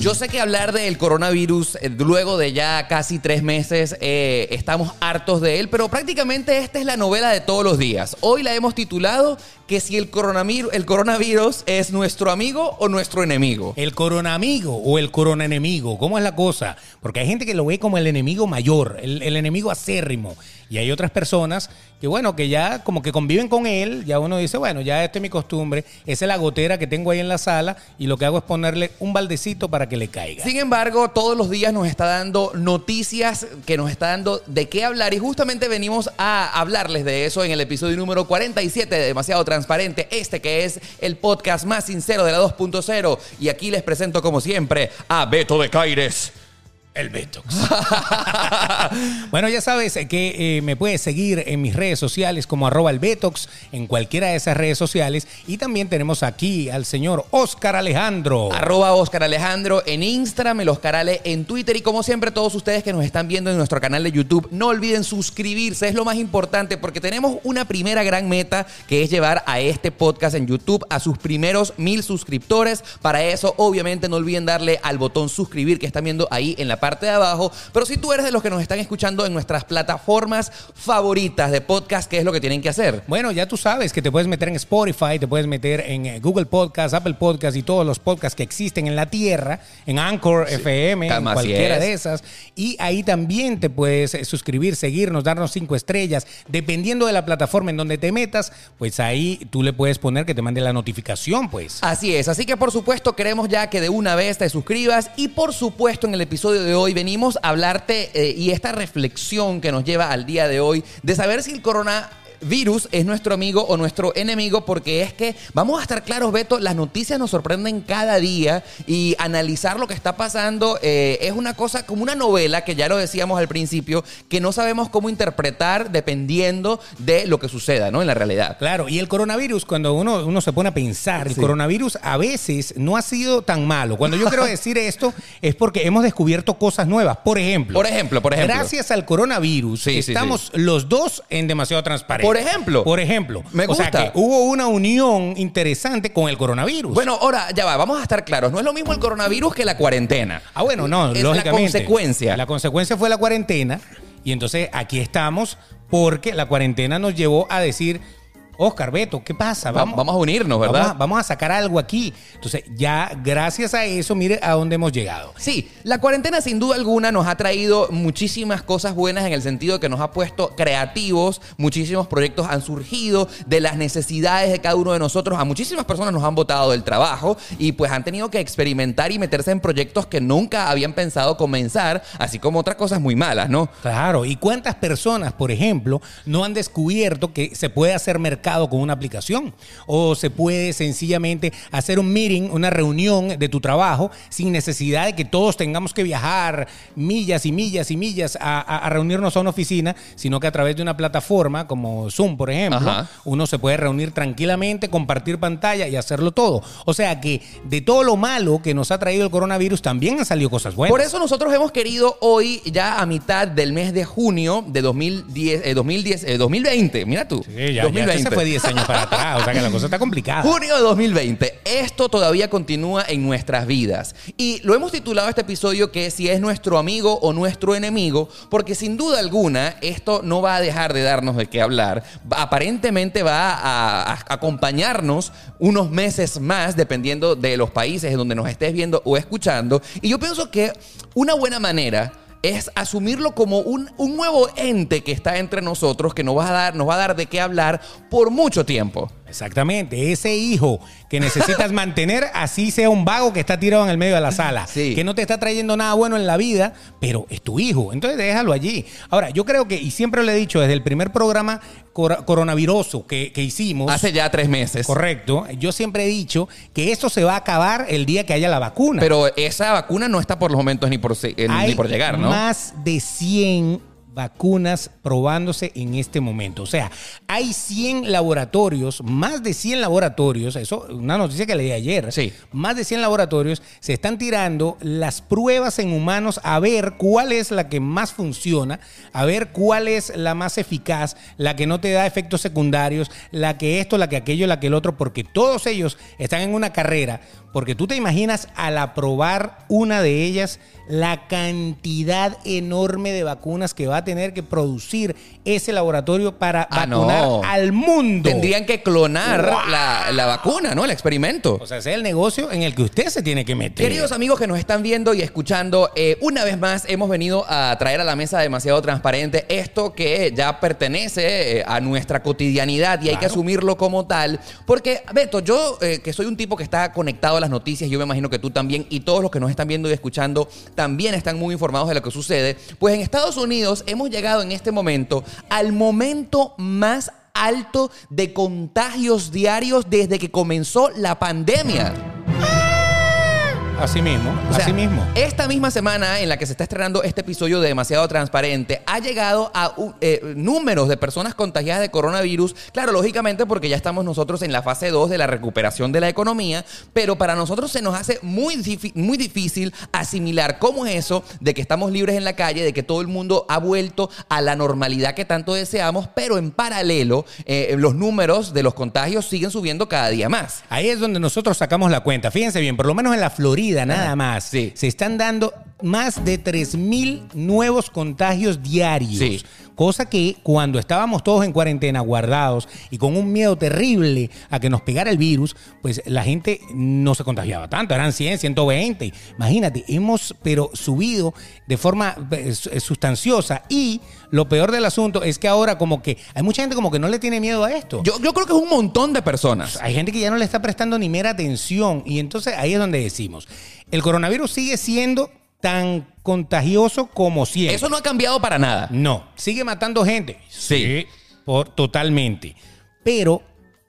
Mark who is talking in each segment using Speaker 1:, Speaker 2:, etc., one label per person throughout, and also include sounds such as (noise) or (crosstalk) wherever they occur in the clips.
Speaker 1: Yo sé que hablar del coronavirus eh, luego de ya casi tres meses eh, estamos hartos de él, pero prácticamente esta es la novela de todos los días. Hoy la hemos titulado que si el coronavirus, el coronavirus es nuestro amigo o nuestro enemigo.
Speaker 2: El coronaamigo o el coronaenemigo, ¿cómo es la cosa? Porque hay gente que lo ve como el enemigo mayor, el enemigo acérrimo. Y hay otras personas que, bueno, que ya como que conviven con él, ya uno dice, bueno, ya esta es mi costumbre, esa es la gotera que tengo ahí en la sala y lo que hago es ponerle un baldecito para que le caiga.
Speaker 1: Sin embargo, todos los días nos está dando noticias que nos está dando de qué hablar y justamente venimos a hablarles de eso en el episodio número 47 de Demasiado Transparente, este que es el podcast más sincero de la 2.0 y aquí les presento como siempre a Beto de Caires.
Speaker 2: El Betox. (laughs) bueno, ya sabes que eh, me puedes seguir en mis redes sociales como arroba el Betox, en cualquiera de esas redes sociales. Y también tenemos aquí al señor Oscar Alejandro.
Speaker 1: Arroba Oscar Alejandro en Instagram, el Oscar Ale en Twitter. Y como siempre, todos ustedes que nos están viendo en nuestro canal de YouTube, no olviden suscribirse, es lo más importante porque tenemos una primera gran meta que es llevar a este podcast en YouTube a sus primeros mil suscriptores. Para eso, obviamente, no olviden darle al botón suscribir que están viendo ahí en la parte de abajo. Pero si tú eres de los que nos están escuchando en nuestras plataformas favoritas de podcast, ¿qué es lo que tienen que hacer?
Speaker 2: Bueno, ya tú sabes que te puedes meter en Spotify, te puedes meter en eh, Google Podcast, Apple Podcast y todos los podcasts que existen en la tierra, en Anchor FM, en cualquiera
Speaker 1: es.
Speaker 2: de esas. Y ahí también te puedes eh, suscribir, seguirnos, darnos cinco estrellas. Dependiendo de la plataforma en donde te metas, pues ahí tú le puedes poner que te mande la notificación, pues.
Speaker 1: Así es, así que por supuesto queremos ya que de una vez te suscribas y por supuesto en el episodio de hoy venimos a hablarte eh, y esta reflexión que nos lleva al día de hoy de saber si el coronavirus es nuestro amigo o nuestro enemigo porque es que vamos a estar claros Beto, las noticias nos sorprenden cada día y analizar lo que está pasando eh, es una cosa como una novela que ya lo decíamos al principio que no sabemos cómo interpretar dependiendo de lo que suceda, ¿no? En la realidad.
Speaker 2: Claro, y el coronavirus, cuando uno, uno se pone a pensar, el coronavirus a veces no ha sido tan malo. Cuando yo quiero (laughs) decir esto es porque hemos descubierto cosas nuevas. Por ejemplo,
Speaker 1: Por ejemplo, por ejemplo.
Speaker 2: gracias al coronavirus,
Speaker 1: Sí, sí,
Speaker 2: estamos los dos en demasiado transparente.
Speaker 1: Por ejemplo.
Speaker 2: Por ejemplo.
Speaker 1: Me
Speaker 2: O sea
Speaker 1: gusta.
Speaker 2: que hubo una unión interesante con el coronavirus.
Speaker 1: Bueno, ahora ya va, vamos a estar claros. No es lo mismo el coronavirus que la cuarentena.
Speaker 2: Ah, bueno, no,
Speaker 1: Es
Speaker 2: lógicamente.
Speaker 1: La consecuencia.
Speaker 2: La consecuencia fue la cuarentena. Y entonces aquí estamos porque la cuarentena nos llevó a decir, Oscar, Beto, ¿qué pasa?
Speaker 1: Va- vamos a unirnos, ¿verdad?
Speaker 2: Vamos a, vamos a sacar algo aquí. Entonces, ya gracias a eso, mire a dónde hemos llegado.
Speaker 1: Sí, la cuarentena sin duda alguna nos ha traído muchísimas cosas buenas en el sentido de que nos ha puesto creativos, muchísimos proyectos han surgido de las necesidades de cada uno de nosotros, a muchísimas personas nos han botado del trabajo y pues han tenido que experimentar y meterse en proyectos que nunca habían pensado comenzar, así como otras cosas muy malas, ¿no?
Speaker 2: Claro, ¿y cuántas personas, por ejemplo, no han descubierto que se puede hacer mercado con una aplicación? O se puede sencillamente hacer un meeting, una reunión de tu trabajo sin necesidad de que todos tengamos que viajar millas y millas y millas a, a- a reunirnos a una oficina, sino que a través de una plataforma como Zoom, por ejemplo,
Speaker 1: Ajá.
Speaker 2: uno se puede reunir tranquilamente, compartir pantalla y hacerlo todo. O sea que de todo lo malo que nos ha traído el coronavirus también han salido cosas buenas.
Speaker 1: Por eso nosotros hemos querido hoy, ya a mitad del mes de junio de 2010, eh, 2010, eh, 2020, mira tú,
Speaker 2: Sí, ya, ya este se fue 10 años para atrás, o sea que la cosa está complicada.
Speaker 1: Junio de 2020. Esto todavía continúa en nuestras vidas. Y lo hemos titulado este episodio que si es nuestro amigo o nuestro enemigo, porque sin duda alguna esto no va a dejar de darnos de qué hablar. Aparentemente va a acompañarnos unos meses más, dependiendo de los países en donde nos estés viendo o escuchando. Y yo pienso que una buena manera es asumirlo como un, un nuevo ente que está entre nosotros, que nos va, a dar, nos va a dar de qué hablar por mucho tiempo.
Speaker 2: Exactamente, ese hijo que necesitas (laughs) mantener, así sea un vago que está tirado en el medio de la sala,
Speaker 1: Sí.
Speaker 2: que no te está trayendo nada bueno en la vida, pero es tu hijo, entonces déjalo allí. Ahora, yo creo que, y siempre lo he dicho, desde el primer programa cor- coronaviroso que, que hicimos,
Speaker 1: Hace ya tres meses.
Speaker 2: correcto, yo siempre he dicho que esto se va a acabar el día que haya la vacuna.
Speaker 1: Pero esa vacuna no está por los momentos ni por, eh, ni por llegar, ¿no?
Speaker 2: más de 100 vacunas probándose en este momento. O sea, hay 100 laboratorios, más de 100 laboratorios, eso una noticia que leí ayer,
Speaker 1: Sí.
Speaker 2: más de 100 laboratorios se están tirando las pruebas en humanos a ver cuál es la que más funciona, a ver cuál es la más eficaz, la que no te da efectos secundarios, la que esto, la que aquello, la que el otro, porque todos ellos están en una carrera, porque tú te imaginas al aprobar una de ellas la cantidad enorme de vacunas que va a tener que producir ese laboratorio para
Speaker 1: Ah,
Speaker 2: vacunar
Speaker 1: no.
Speaker 2: al mundo.
Speaker 1: Tendrían que clonar
Speaker 2: ¡Wow!
Speaker 1: la, la vacuna, ¿no? El experimento.
Speaker 2: O sea, ese es el negocio en el que usted se tiene que meter.
Speaker 1: Queridos amigos que nos están viendo y escuchando, eh, una vez más hemos venido a traer a la mesa demasiado transparente esto que ya pertenece eh, a nuestra cotidianidad y hay que asumirlo como tal. Porque, Beto, yo eh, que soy un tipo que está conectado a las noticias, yo me imagino que tú también y todos los que nos están viendo y escuchando también están muy informados de lo que sucede. Pues en Estados Unidos hemos llegado en este momento al momento más alto de contagios diarios desde que comenzó la pandemia.
Speaker 2: Así mismo,
Speaker 1: O sea,
Speaker 2: así mismo.
Speaker 1: Esta misma semana en la que se está estrenando este episodio de Demasiado Transparente, ha llegado a uh, eh, números de personas contagiadas de coronavirus. Claro, lógicamente porque ya estamos nosotros en la fase 2 de la recuperación de la economía, pero para nosotros se nos hace muy, muy difícil asimilar cómo es eso de que estamos libres en la calle, de que todo el mundo ha vuelto a la normalidad que tanto deseamos, pero en paralelo eh, los números de los contagios siguen subiendo cada día más.
Speaker 2: Ahí es donde nosotros sacamos la cuenta. Fíjense bien, por lo menos en la Florida nada más,
Speaker 1: sí.
Speaker 2: se están dando más de 3.000 nuevos contagios diarios.
Speaker 1: Sí.
Speaker 2: Cosa que cuando estábamos todos en cuarentena, guardados y con un miedo terrible a que nos pegara el virus, pues la gente no se contagiaba tanto. Eran 100, 120. Imagínate, hemos pero subido de forma eh, eh, sustanciosa. Y lo peor del asunto es que ahora como que hay mucha gente como que no le tiene miedo a esto.
Speaker 1: Yo, yo creo que es un montón de personas.
Speaker 2: Hay gente que ya no le está prestando ni mera atención y entonces ahí es donde decimos, el coronavirus sigue siendo tan contagioso como siempre.
Speaker 1: Eso no ha cambiado para nada.
Speaker 2: No, sigue matando gente.
Speaker 1: Sí.
Speaker 2: por, totalmente. Pero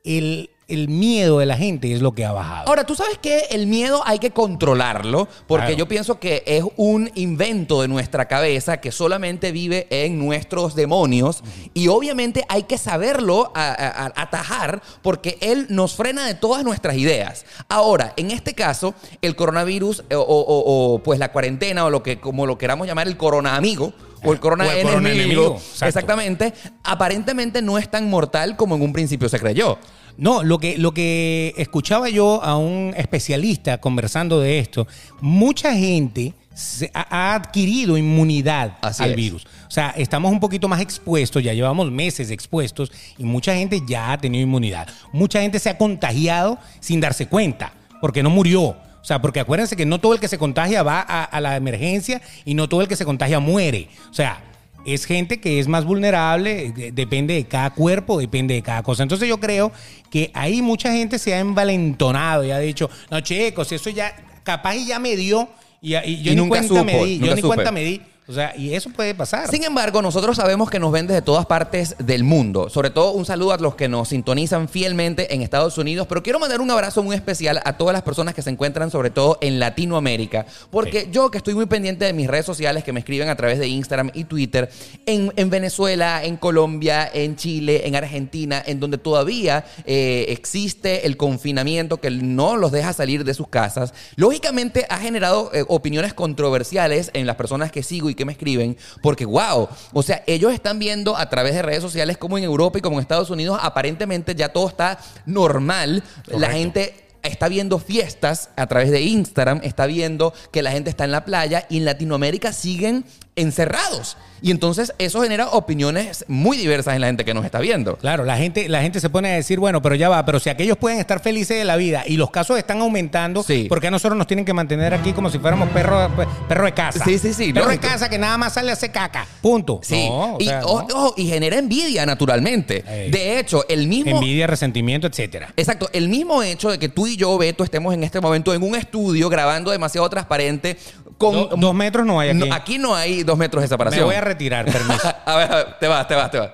Speaker 2: el, el miedo de la gente es lo que ha bajado.
Speaker 1: Ahora, tú sabes que el miedo hay que controlarlo, porque
Speaker 2: Claro.
Speaker 1: yo pienso que es un invento de nuestra cabeza que solamente vive en nuestros demonios y obviamente hay que saberlo a- a- a- atajar porque él nos frena de todas nuestras ideas. Ahora, en este caso, el coronavirus eh, o, o- o, pues la cuarentena o lo que como lo queramos llamar el corona amigo o el corona,
Speaker 2: O el corona
Speaker 1: enemigo, exactamente, aparentemente no es tan mortal como en un principio se creyó.
Speaker 2: No, lo que, lo que escuchaba yo a un especialista conversando de esto, mucha gente se- ha, ha adquirido inmunidad
Speaker 1: Así
Speaker 2: al
Speaker 1: es.
Speaker 2: virus. O sea, estamos un poquito más expuestos, ya llevamos meses expuestos y mucha gente ya ha tenido inmunidad. Mucha gente se ha contagiado sin darse cuenta, porque no murió. O sea, porque acuérdense que no todo el que se contagia va a, a la emergencia y no todo el que se contagia muere. O sea, es gente que es más vulnerable, de- depende de cada cuerpo, depende de cada cosa. Entonces yo creo que ahí mucha gente se ha envalentonado y ha dicho, no chicos, eso ya, capaz y ya me dio y, y yo
Speaker 1: Y
Speaker 2: ni
Speaker 1: nunca
Speaker 2: cuenta me
Speaker 1: supo,
Speaker 2: di,
Speaker 1: nunca
Speaker 2: yo ni
Speaker 1: supe.
Speaker 2: cuenta me di. O sea, y eso puede pasar.
Speaker 1: Sin embargo, nosotros sabemos que nos ven desde todas partes del mundo. Sobre todo, un saludo a los que nos sintonizan fielmente en Estados Unidos. Pero quiero mandar un abrazo muy especial a todas las personas que se encuentran, sobre todo en Latinoamérica. Porque yo, que estoy muy pendiente de mis redes sociales, que me escriben a través de Instagram y Twitter, en, en Venezuela, en Colombia, en Chile, en Argentina, en donde todavía eh, existe el confinamiento que no los deja salir de sus casas, lógicamente ha generado eh, opiniones controversiales en las personas que sigo y que me escriben, porque wow, o sea, ellos están viendo a través de redes sociales como en Europa y como en Estados Unidos, aparentemente ya todo está normal, la gente está viendo fiestas a través de Instagram, está viendo que la gente está en la playa y en Latinoamérica siguen encerrados. Y entonces eso genera opiniones muy diversas en la gente que nos está viendo.
Speaker 2: Claro, la gente, la gente se pone a decir, bueno, pero ya va, pero si aquellos pueden estar felices de la vida y los casos están aumentando,
Speaker 1: Sí.
Speaker 2: ¿por qué a nosotros nos tienen que mantener aquí como si fuéramos perros perro de casa?
Speaker 1: Sí, sí, sí,
Speaker 2: Perro
Speaker 1: lógico.
Speaker 2: de casa que nada más sale a hacer caca. Punto.
Speaker 1: Sí,
Speaker 2: No,
Speaker 1: y,
Speaker 2: sea,
Speaker 1: ojo,
Speaker 2: no.
Speaker 1: ojo, y genera envidia naturalmente.
Speaker 2: Ey.
Speaker 1: De hecho, el mismo...
Speaker 2: Envidia, resentimiento, etcétera.
Speaker 1: Exacto, el mismo hecho de que tú y yo, Beto, estemos en este momento en un estudio grabando demasiado transparente con...
Speaker 2: Do- dos metros no hay aquí.
Speaker 1: No, aquí no hay dos metros de
Speaker 2: Me
Speaker 1: separación.
Speaker 2: voy a retirar, permiso. (laughs)
Speaker 1: a, ver, a ver, te vas, te vas, te vas.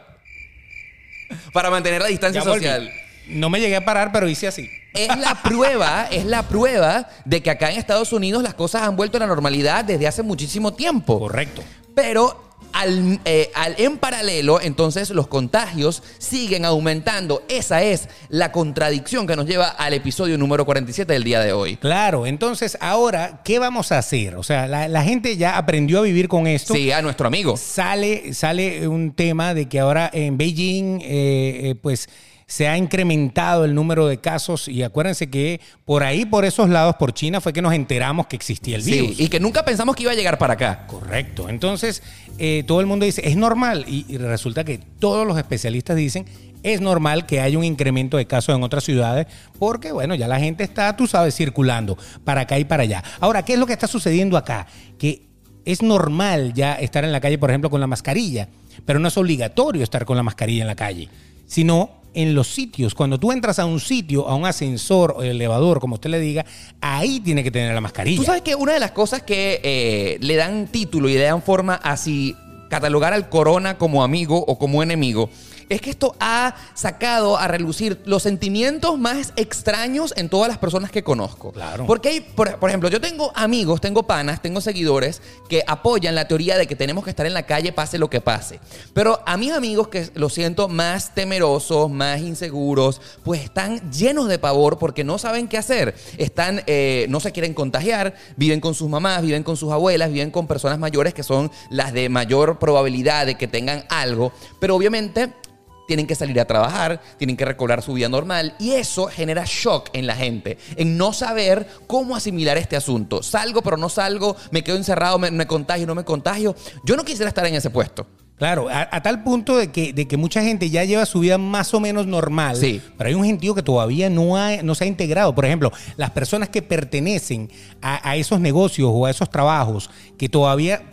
Speaker 1: Para mantener la distancia
Speaker 2: Ya volví.
Speaker 1: social.
Speaker 2: No me llegué a parar, pero hice así.
Speaker 1: Es la (laughs) prueba, es la prueba de que acá en Estados Unidos las cosas han vuelto a la normalidad desde hace muchísimo tiempo.
Speaker 2: Correcto.
Speaker 1: Pero al, eh, al- en paralelo, entonces los contagios siguen aumentando. Esa es la contradicción que nos lleva al episodio número 47 del día de hoy.
Speaker 2: Claro, entonces ahora, ¿qué vamos a hacer? O sea, la, la gente ya aprendió a vivir con esto.
Speaker 1: Sí, a nuestro amigo.
Speaker 2: Sale, sale un tema de que ahora en Beijing, eh, eh, pues se ha incrementado el número de casos y acuérdense que por ahí, por esos lados, por China, fue que nos enteramos que existía el
Speaker 1: Sí,
Speaker 2: virus.
Speaker 1: y que nunca pensamos que iba a llegar para acá.
Speaker 2: Correcto. Entonces, eh, todo el mundo dice, es normal. Y, y resulta que todos los especialistas dicen, es normal que haya un incremento de casos en otras ciudades, porque, bueno, ya la gente está, tú sabes, circulando para acá y para allá. Ahora, ¿qué es lo que está sucediendo acá? Que es normal ya estar en la calle, por ejemplo, con la mascarilla, pero no es obligatorio estar con la mascarilla en la calle, sino en los sitios. Cuando tú entras a un sitio, a un ascensor o elevador, como usted le diga, ahí tiene que tener la mascarilla.
Speaker 1: Tú sabes que una de las cosas que eh, le dan título y le dan forma a si catalogar al corona como amigo o como enemigo es que esto ha sacado a relucir los sentimientos más extraños en todas las personas que conozco.
Speaker 2: Claro.
Speaker 1: Porque hay, por, por ejemplo, yo tengo amigos, tengo panas, tengo seguidores que apoyan la teoría de que tenemos que estar en la calle pase lo que pase. Pero a mis amigos que los siento más temerosos, más inseguros, pues están llenos de pavor porque no saben qué hacer. Están, eh, no se quieren contagiar, viven con sus mamás, viven con sus abuelas, viven con personas mayores que son las de mayor probabilidad de que tengan algo. Pero obviamente tienen que salir a trabajar, tienen que recobrar su vida normal y eso genera shock en la gente, en no saber cómo asimilar este asunto. Salgo pero no salgo, me quedo encerrado, me, me contagio, no me contagio. Yo no quisiera estar en ese puesto.
Speaker 2: Claro, a, a tal punto de que, de que mucha gente ya lleva su vida más o menos normal,
Speaker 1: Sí.
Speaker 2: pero hay un gentío que todavía no, ha- no se ha integrado. Por ejemplo, las personas que pertenecen a, a esos negocios o a esos trabajos que todavía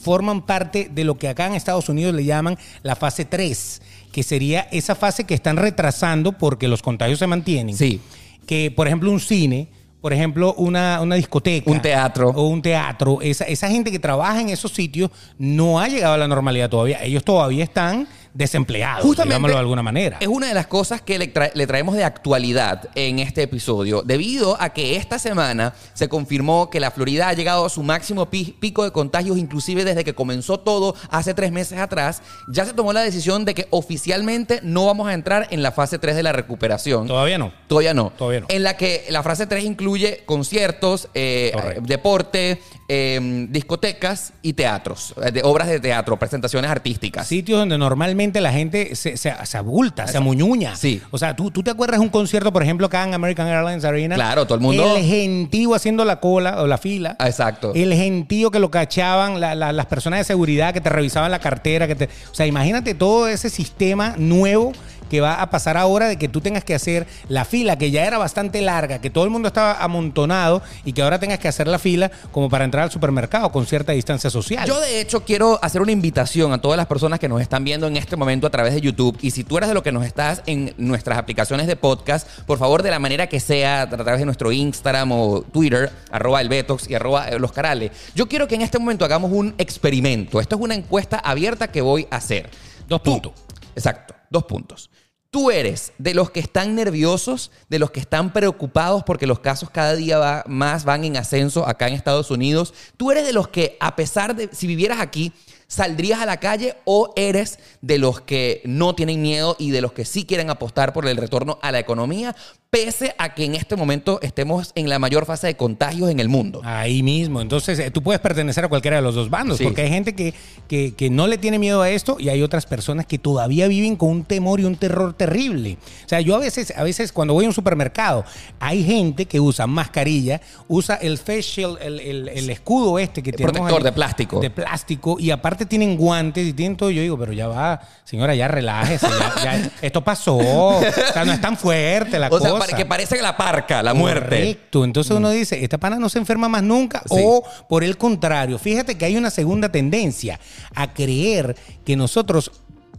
Speaker 2: forman parte de lo que acá en Estados Unidos le llaman la fase 3, que sería esa fase que están retrasando porque los contagios se mantienen.
Speaker 1: Sí.
Speaker 2: Que, por ejemplo, un cine, por ejemplo, una, una discoteca.
Speaker 1: Un teatro.
Speaker 2: O un teatro. Esa, esa gente que trabaja en esos sitios no ha llegado a la normalidad todavía. Ellos todavía están desempleados, digámoslo de alguna manera.
Speaker 1: Es una de las cosas que le, tra- le traemos de actualidad en este episodio, debido a que esta semana se confirmó que la Florida ha llegado a su máximo pi- pico de contagios, inclusive desde que comenzó todo hace tres meses atrás. Ya se tomó la decisión de que oficialmente no vamos a entrar en la fase 3 de la recuperación.
Speaker 2: Todavía no.
Speaker 1: Todavía no.
Speaker 2: Todavía no.
Speaker 1: En la que la fase 3 incluye conciertos, eh, deporte, eh, discotecas y teatros, eh, de obras de teatro, presentaciones artísticas.
Speaker 2: Sitios donde normalmente la gente se, se, se abulta, se amuñuña.
Speaker 1: Sí.
Speaker 2: O sea, ¿tú, tú te acuerdas de un concierto, por ejemplo, acá en American Airlines Arena.
Speaker 1: Claro, todo el mundo-
Speaker 2: El gentío haciendo la cola o la fila.
Speaker 1: Ah, Exacto.
Speaker 2: El gentío que lo cachaban, la- la- las personas de seguridad que te revisaban la cartera. Que te, o sea, imagínate todo ese sistema nuevo que va a pasar ahora de que tú tengas que hacer la fila, que ya era bastante larga, que todo el mundo estaba amontonado y que ahora tengas que hacer la fila como para entrar al supermercado con cierta distancia social.
Speaker 1: Yo de hecho quiero hacer una invitación a todas las personas que nos están viendo en este momento a través de YouTube y si tú eres de lo que nos estás en nuestras aplicaciones de podcast, por favor de la manera que sea, a través de nuestro Instagram o Twitter, arroba el Betox y arroba los Carales. Yo quiero que en este momento hagamos un experimento. Esto es una encuesta abierta que voy a hacer.
Speaker 2: Dos puntos.
Speaker 1: Exacto, dos puntos. Tú eres de los que están nerviosos, de los que están preocupados porque los casos cada día va- más van en ascenso acá en Estados Unidos. Tú eres de los que, a pesar de, si vivieras aquí, saldrías a la calle o eres de los que no tienen miedo y de los que sí quieren apostar por el retorno a la economía, pese a que en este momento estemos en la mayor fase de contagios en el mundo.
Speaker 2: Ahí mismo. Entonces, eh, tú puedes pertenecer a cualquiera de los dos bandos,
Speaker 1: Sí.
Speaker 2: porque hay gente que, que, que no le tiene miedo a esto y hay otras personas que todavía viven con un temor y un terror terrible. O sea, yo a veces, a veces cuando voy a un supermercado, hay gente que usa mascarilla, usa el face shield, el, el- el escudo este que tenemos
Speaker 1: protector
Speaker 2: ahí,
Speaker 1: de plástico.
Speaker 2: De plástico, y aparte tienen guantes y tienen todo. Yo digo, pero ya va, señora, ya relájese, ya, ya- esto pasó. O sea, no es tan fuerte la (laughs)
Speaker 1: O sea, que parece la parca, la muerte.
Speaker 2: Correcto. Entonces uno dice, esta pana no se enferma más nunca.
Speaker 1: Sí.
Speaker 2: O por el contrario, fíjate que hay una segunda tendencia a creer que nosotros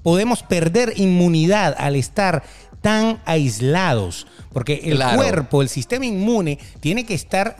Speaker 2: podemos perder inmunidad al estar tan aislados. Porque el
Speaker 1: Claro.
Speaker 2: cuerpo, el sistema inmune, tiene que estar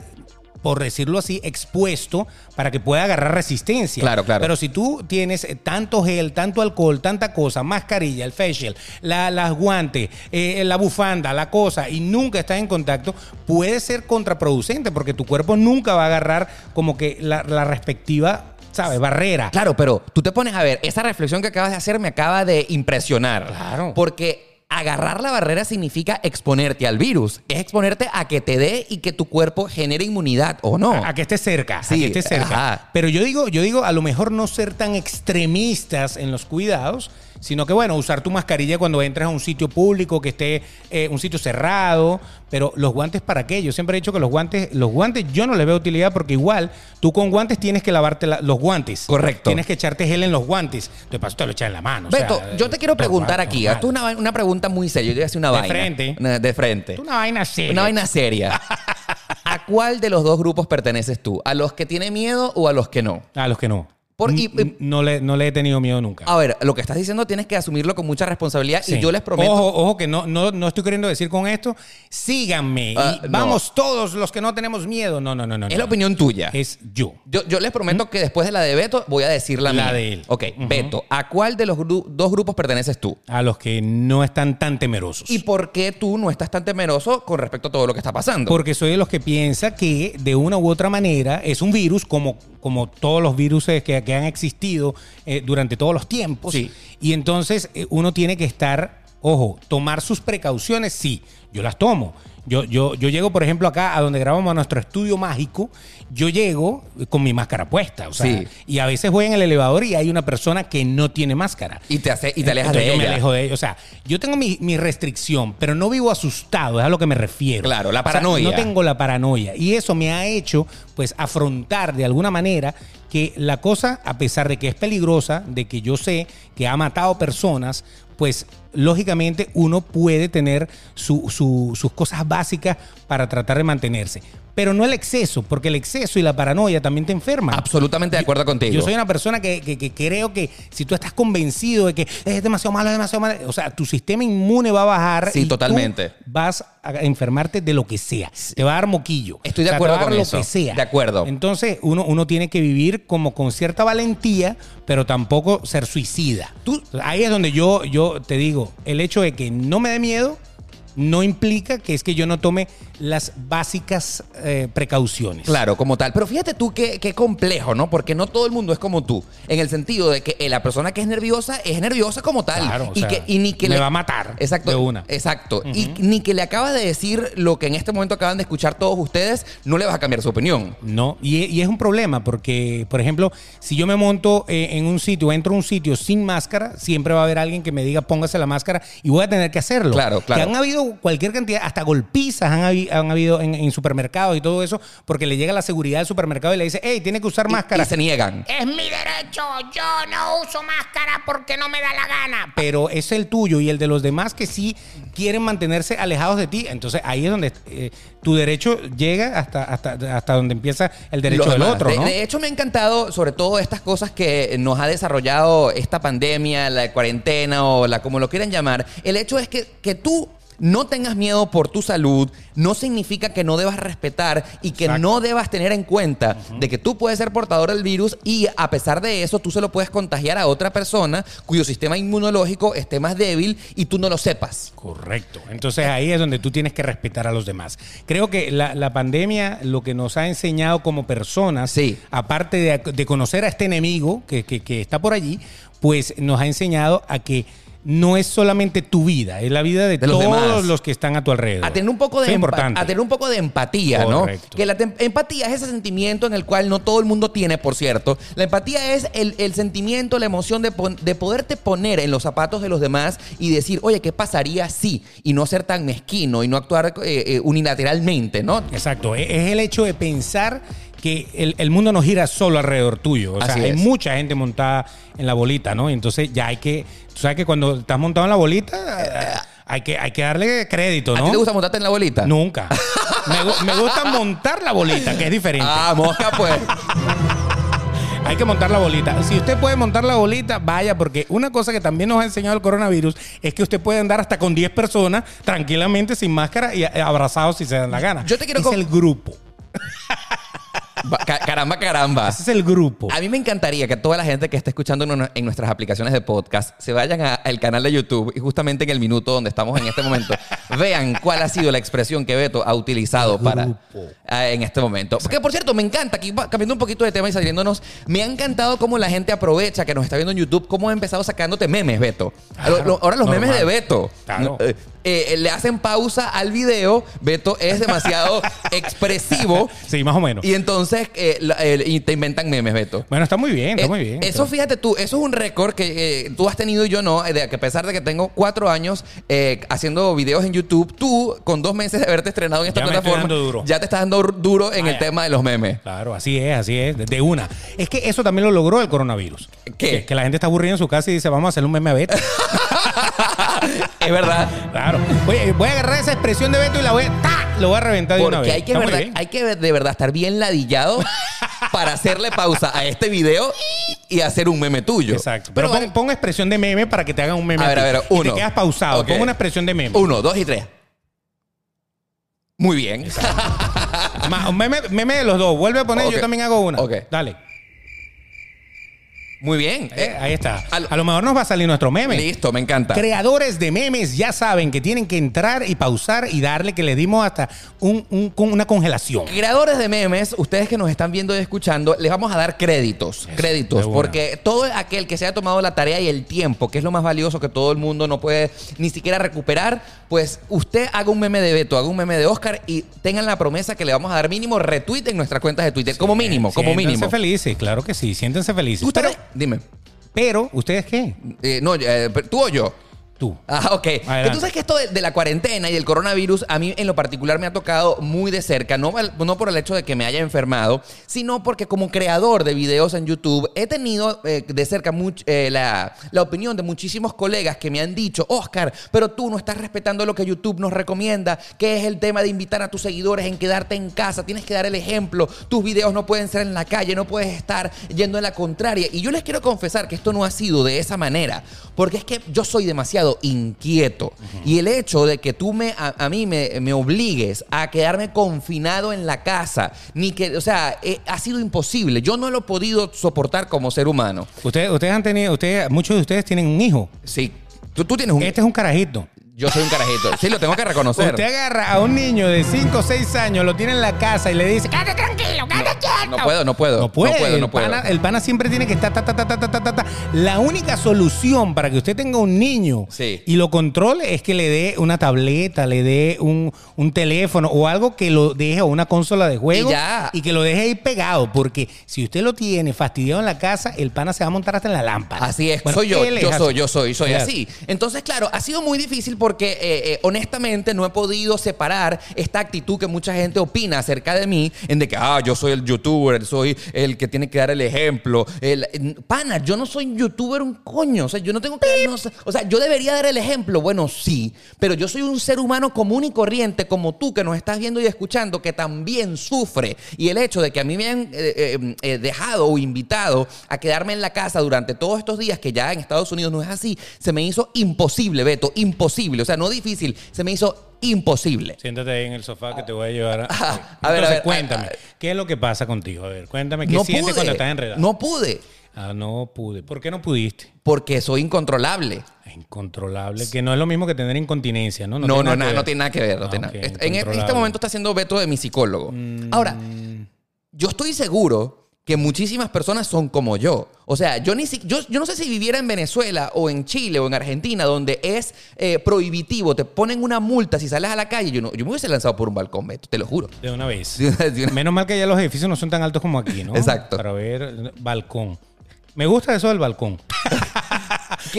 Speaker 2: por decirlo así, expuesto para que pueda agarrar resistencia.
Speaker 1: Claro, claro.
Speaker 2: Pero si tú tienes eh, tanto gel, tanto alcohol, tanta cosa, mascarilla, el facial, la, las guantes, eh, la bufanda, la cosa, y nunca estás en contacto, puede ser contraproducente porque tu cuerpo nunca va a agarrar como que la, la respectiva ¿sabes? Barrera.
Speaker 1: Claro, pero tú te pones a ver, esa reflexión que acabas de hacer me acaba de impresionar.
Speaker 2: Claro.
Speaker 1: Porque agarrar la barrera significa exponerte al virus. Es exponerte a que te dé y que tu cuerpo genere inmunidad, ¿o no?
Speaker 2: A, a que esté cerca,
Speaker 1: Sí,
Speaker 2: a que esté cerca.
Speaker 1: ajá.
Speaker 2: Pero yo digo, yo digo, a lo mejor no ser tan extremistas en los cuidados, sino que bueno, usar tu mascarilla cuando entras a un sitio público, que esté eh, un sitio cerrado, pero los guantes para qué? Yo siempre he dicho que los guantes, los guantes yo no les veo utilidad porque igual tú con guantes tienes que lavarte la- los guantes.
Speaker 1: Correcto.
Speaker 2: Tienes que echarte gel en los guantes. De paso te lo echas en la mano. o sea,
Speaker 1: Beto, yo te quiero preguntar
Speaker 2: normal,
Speaker 1: aquí. es una, una pregunta muy seria. Yo te voy a hacer una
Speaker 2: De
Speaker 1: vaina.
Speaker 2: frente.
Speaker 1: Una- De frente.
Speaker 2: Una vaina seria.
Speaker 1: Una vaina seria. (laughs) ¿A cuál de los dos grupos perteneces tú? ¿A los que tienen miedo o a los que no?
Speaker 2: A los que no.
Speaker 1: Por-
Speaker 2: N-
Speaker 1: y- y-
Speaker 2: no, le, no le he tenido miedo nunca.
Speaker 1: A ver, lo que estás diciendo tienes que asumirlo con mucha responsabilidad
Speaker 2: Sí.
Speaker 1: y yo les prometo.
Speaker 2: Ojo, ojo, que no, no, no estoy queriendo decir con esto. Síganme. y
Speaker 1: Ah, no.
Speaker 2: vamos todos los que no tenemos miedo. No, no, no, no.
Speaker 1: es
Speaker 2: no.
Speaker 1: la opinión tuya.
Speaker 2: Es yo.
Speaker 1: Yo, yo les prometo que después de la de Beto voy a decir la,
Speaker 2: La
Speaker 1: mía.
Speaker 2: de él.
Speaker 1: Ok. Beto, ¿a cuál de los gru- dos grupos perteneces tú?
Speaker 2: A los que no están tan temerosos.
Speaker 1: ¿Y por qué tú no estás tan temeroso con respecto a todo lo que está pasando?
Speaker 2: Porque soy de los que piensa que de una u otra manera es un virus como, como todos los virus que, que han existido eh, durante todos los tiempos.
Speaker 1: Sí.
Speaker 2: Y entonces eh, uno tiene que estar, ojo, tomar sus precauciones, sí, yo las tomo. Yo, yo, yo llego, por ejemplo, acá a donde grabamos a nuestro estudio mágico, yo llego con mi máscara puesta. O sea,
Speaker 1: Sí.
Speaker 2: Y a veces voy en el elevador y hay una persona que no tiene máscara.
Speaker 1: y te, hace, y te alejas
Speaker 2: Entonces
Speaker 1: de
Speaker 2: yo me alejo de ella. O sea, yo tengo mi, mi restricción, pero no vivo asustado, es a lo que me refiero.
Speaker 1: Claro, la
Speaker 2: O sea,
Speaker 1: paranoia.
Speaker 2: no tengo la paranoia. Y eso me ha hecho, pues, afrontar de alguna manera que la cosa, a pesar de que es peligrosa, de que yo sé que ha matado personas, pues lógicamente uno puede tener su- su- sus cosas básicas para tratar de mantenerse. Pero no el exceso, porque el exceso y la paranoia también te enferman.
Speaker 1: Absolutamente de acuerdo contigo.
Speaker 2: Yo soy una persona que, que- que creo que si tú estás convencido de que es demasiado malo, es demasiado malo, o sea, tu sistema inmune va a bajar.
Speaker 1: Sí,
Speaker 2: y tú
Speaker 1: totalmente.
Speaker 2: vas a enfermarte de lo que sea. Te va a dar moquillo.
Speaker 1: Estoy de
Speaker 2: O sea,
Speaker 1: acuerdo
Speaker 2: te va a dar
Speaker 1: con
Speaker 2: lo
Speaker 1: eso.
Speaker 2: que sea.
Speaker 1: De acuerdo.
Speaker 2: Entonces, uno, uno tiene que vivir como con cierta valentía, pero tampoco ser suicida.
Speaker 1: Tú-
Speaker 2: ahí es donde yo, yo te digo, el hecho de que no me dé miedo no implica que es que yo no tome las básicas eh, precauciones.
Speaker 1: Claro, como tal. Pero fíjate tú qué, qué complejo, ¿no? Porque no todo el mundo es como tú. En el sentido de que eh, la persona que es nerviosa es nerviosa como tal.
Speaker 2: Claro, o
Speaker 1: y,
Speaker 2: sea,
Speaker 1: que, y ni que
Speaker 2: me
Speaker 1: le
Speaker 2: va a matar
Speaker 1: Exacto.
Speaker 2: de una.
Speaker 1: Exacto. Y ni que le acaba de decir lo que en este momento acaban de escuchar todos ustedes, no le vas a cambiar su opinión.
Speaker 2: No, y, y es un problema porque, por ejemplo, si yo me monto eh, en un sitio, entro a un sitio sin máscara, siempre va a haber alguien que me diga póngase la máscara y voy a tener que hacerlo.
Speaker 1: Claro, claro.
Speaker 2: Que han habido cualquier cantidad, hasta golpizas han, habi- han habido en, en supermercados y todo eso, porque le llega la seguridad del supermercado y le dice, hey, tiene que usar máscara.
Speaker 1: Y, se niegan.
Speaker 3: Es mi derecho, yo no uso máscara porque no me da la gana.
Speaker 2: pero es el tuyo y el de los demás que sí quieren mantenerse alejados de ti. Entonces ahí es donde eh, tu derecho llega hasta, hasta, hasta donde empieza el derecho
Speaker 1: Los
Speaker 2: del otro,
Speaker 1: de,
Speaker 2: ¿no?
Speaker 1: de hecho, me ha encantado, sobre todo, estas cosas que nos ha desarrollado esta pandemia, la cuarentena o la como lo quieran llamar. El hecho es que, que tú no tengas miedo por tu salud, no significa que no debas respetar y que
Speaker 2: Exacto.
Speaker 1: no debas tener en cuenta de que tú puedes ser portador del virus y a pesar de eso tú se lo puedes contagiar a otra persona cuyo sistema inmunológico esté más débil y tú no lo sepas.
Speaker 2: Correcto. Entonces ahí es donde tú tienes que respetar a los demás. Creo que la, la pandemia lo que nos ha enseñado como personas,
Speaker 1: Sí.
Speaker 2: aparte de, de conocer a este enemigo que, que- que está por allí, pues nos ha enseñado a que no es solamente tu vida, es la vida de,
Speaker 1: De los
Speaker 2: todos
Speaker 1: demás.
Speaker 2: los que están a tu alrededor.
Speaker 1: A tener un poco de
Speaker 2: es importante.
Speaker 1: a tener un poco de empatía,
Speaker 2: Correcto.
Speaker 1: ¿no? Que la empatía es ese sentimiento en el cual no todo el mundo tiene, por cierto. La empatía es el, el sentimiento, la emoción de, pon- de poderte poner en los zapatos de los demás y decir, oye, ¿qué pasaría si? Y no ser tan mezquino y no actuar eh, eh, unilateralmente, ¿no?
Speaker 2: Exacto, es es el hecho de pensar que el, el mundo no gira solo alrededor tuyo. O sea, hay
Speaker 1: es.
Speaker 2: mucha gente montada en la bolita, ¿no? Entonces ya hay que, tú sabes que cuando estás montado en la bolita, eh, hay que, hay que darle crédito,
Speaker 1: ¿A
Speaker 2: ¿no?
Speaker 1: ti te gusta montarte en la bolita?
Speaker 2: Nunca. Me, gu- me gusta montar la bolita, que es diferente.
Speaker 1: Ah, mosca, pues. (laughs)
Speaker 2: Hay que montar la bolita. Si usted puede montar la bolita, vaya, porque una cosa que también nos ha enseñado el coronavirus es que usted puede andar hasta con 10 personas tranquilamente sin máscara y abrazados si se dan la gana.
Speaker 1: Yo te quiero
Speaker 2: Es el grupo. (laughs)
Speaker 1: Caramba, caramba.
Speaker 2: Ese es el grupo.
Speaker 1: A mí me encantaría que toda la gente que esté escuchando en nuestras aplicaciones de podcast se vayan al canal de YouTube y justamente en el minuto donde estamos en este momento (laughs) vean cuál ha sido la expresión que Beto ha utilizado para ah, en este momento. Porque por cierto, me encanta, aquí cambiando un poquito de tema y saliéndonos, me ha encantado cómo la gente aprovecha que nos está viendo en YouTube, cómo ha empezado sacándote memes, Beto.
Speaker 2: Claro,
Speaker 1: ahora los memes de Beto. Eh, eh, le hacen pausa al video, Beto es demasiado (laughs) expresivo.
Speaker 2: Sí, más o menos.
Speaker 1: Y entonces eh, la- eh, y te inventan memes, Beto.
Speaker 2: Bueno, está muy bien, está
Speaker 1: Eh,
Speaker 2: muy bien.
Speaker 1: Eso, fíjate tú, eso es un récord que eh, tú has tenido y yo no, eh, de que a pesar de que tengo cuatro años eh, haciendo videos en YouTube, tú, con dos meses de haberte estrenado en esta
Speaker 2: Ya me estoy
Speaker 1: plataforma,
Speaker 2: dando duro.
Speaker 1: ya te estás dando duro en
Speaker 2: Ah,
Speaker 1: el
Speaker 2: ya.
Speaker 1: tema de los memes.
Speaker 2: Claro, así es, así es, de- de una. Es que eso también lo logró el coronavirus.
Speaker 1: ¿Qué?
Speaker 2: Que, que la gente está aburrida en su casa y dice, vamos a hacerle un meme a Beto. (laughs)
Speaker 1: es verdad.
Speaker 2: claro. Oye, voy a agarrar esa expresión de Beto y la voy a... ¡ta! Lo voy a reventar de una vez.
Speaker 1: hay que, verdad, hay que de verdad estar bien ladillado para hacerle pausa a este video y hacer un meme tuyo.
Speaker 2: Exacto. Pero,
Speaker 1: Pero
Speaker 2: pon, pon expresión de meme para que te hagan un meme.
Speaker 1: A ver,
Speaker 2: ti.
Speaker 1: a ver,
Speaker 2: Y
Speaker 1: uno.
Speaker 2: te quedas pausado.
Speaker 1: Ok.
Speaker 2: Pon una expresión de meme.
Speaker 1: uno, dos y tres. Muy bien.
Speaker 2: Un meme, meme de los dos. Vuelve a poner,
Speaker 1: Ok.
Speaker 2: yo también hago una.
Speaker 1: Ok.
Speaker 2: Dale.
Speaker 1: Muy bien.
Speaker 2: Eh, ahí está. A lo mejor nos va a salir nuestro meme.
Speaker 1: Listo, me encanta.
Speaker 2: Creadores de memes ya saben que tienen que entrar y pausar y darle que le dimos hasta un- una congelación.
Speaker 1: Creadores de memes, ustedes que nos están viendo y escuchando, les vamos a dar créditos.
Speaker 2: Eso,
Speaker 1: créditos. Porque todo aquel que se haya tomado la tarea y el tiempo, que es lo más valioso que todo el mundo no puede ni siquiera recuperar, pues usted haga un meme de Beto, haga un meme de Oscar y tengan la promesa que le vamos a dar mínimo retweet en nuestras cuentas de Twitter. como mínimo, como
Speaker 2: Siéntense
Speaker 1: mínimo.
Speaker 2: felices, claro que sí, siéntense felices. Pero,
Speaker 1: Ustedes, dime.
Speaker 2: pero, ¿ustedes qué?
Speaker 1: Eh, no, eh, ¿tú o yo?
Speaker 2: Tú.
Speaker 1: Ah, ok.
Speaker 2: Adelante.
Speaker 1: Entonces que esto de, de la cuarentena y del coronavirus a mí en lo particular me ha tocado muy de cerca, no por el hecho de que me haya enfermado, sino porque como creador de videos en YouTube he tenido eh, de cerca much- eh, la, la opinión de muchísimos colegas que me han dicho, Oscar, pero tú no estás respetando lo que YouTube nos recomienda, que es el tema de invitar a tus seguidores en quedarte en casa, tienes que dar el ejemplo, tus videos no pueden ser en la calle, no puedes estar yendo en la contraria. Y yo les quiero confesar que esto no ha sido de esa manera, porque es que yo soy demasiado inquieto. Y el hecho de que tú me, a, a mí me, me obligues a quedarme confinado en la casa, ni que, o sea, eh, ha sido imposible. Yo no lo he podido soportar como ser humano.
Speaker 2: Ustedes, ustedes han tenido, ustedes, muchos de ustedes tienen un hijo.
Speaker 1: Sí. Tú, tú tienes un...
Speaker 2: Este es un carajito.
Speaker 1: Yo soy un carajito. Sí, lo tengo que reconocer.
Speaker 2: Usted agarra a un niño de 5 o 6 años, lo tiene en la casa y le dice,
Speaker 3: Quédate tranquilo, quédate quieto.
Speaker 1: No puedo, no puedo.
Speaker 2: No puede,
Speaker 1: No puedo, no
Speaker 2: el,
Speaker 1: puedo.
Speaker 2: Pana, el pana siempre tiene que estar ta, ta, ta, ta, ta, ta, ta, ta. La única solución para que usted tenga un niño
Speaker 1: Sí.
Speaker 2: y lo controle es que le dé una tableta, le dé un, un teléfono o algo que lo deje o una consola de juego
Speaker 1: Y ya.
Speaker 2: y que lo deje ahí pegado. Porque si usted lo tiene fastidiado en la casa, el pana se va a montar hasta en la lámpara.
Speaker 1: Así es,
Speaker 2: Bueno,
Speaker 1: soy yo, yo soy, yo soy, soy
Speaker 2: Claro.
Speaker 1: así. Entonces, claro, ha sido muy difícil porque eh, eh, honestamente no he podido separar esta actitud que mucha gente opina acerca de mí, en de que, ah, yo soy el youtuber, soy el que tiene que dar el ejemplo. Pana, yo no soy youtuber un coño, o sea, yo no tengo que... o sea, yo debería dar el ejemplo, bueno, sí, pero yo soy un ser humano común y corriente como tú que nos estás viendo y escuchando, que también sufre. Y el hecho de que a mí me han eh, eh, dejado o invitado a quedarme en la casa durante todos estos días, que ya en Estados Unidos no es así, se me hizo imposible, Beto, imposible. O sea, no difícil, se me hizo imposible.
Speaker 2: Siéntate ahí en el sofá que te voy a llevar a...
Speaker 1: Ajá. (laughs) A ver,
Speaker 2: Entonces,
Speaker 1: a ver,
Speaker 2: cuéntame,
Speaker 1: a-
Speaker 2: ¿qué es lo que pasa contigo? A ver, cuéntame, ¿qué
Speaker 1: No
Speaker 2: sientes
Speaker 1: pude.
Speaker 2: cuando estás enredado?
Speaker 1: No pude,
Speaker 2: Ah, no pude. ¿Por qué no pudiste?
Speaker 1: porque soy incontrolable.
Speaker 2: Incontrolable, que no es lo mismo que tener incontinencia, ¿no?
Speaker 1: No, no, nada,
Speaker 2: ver.
Speaker 1: no tiene nada que ver. no
Speaker 2: Ah,
Speaker 1: tiene nada. En- este momento está haciendo Beto de mi psicólogo. Ahora, yo estoy seguro que muchísimas personas son como yo. O sea, yo, ni si- yo, yo no sé si viviera en Venezuela o en Chile o en Argentina, donde es eh, prohibitivo, te ponen una multa si sales a la calle. Yo, no, yo me hubiese lanzado por un balcón, Beto, te lo juro.
Speaker 2: De una vez. (laughs)
Speaker 1: De una- de una-
Speaker 2: Menos mal que ya los edificios no son tan altos como aquí, ¿no? (laughs)
Speaker 1: Exacto.
Speaker 2: Para ver balcón. Me gusta eso del balcón. (laughs)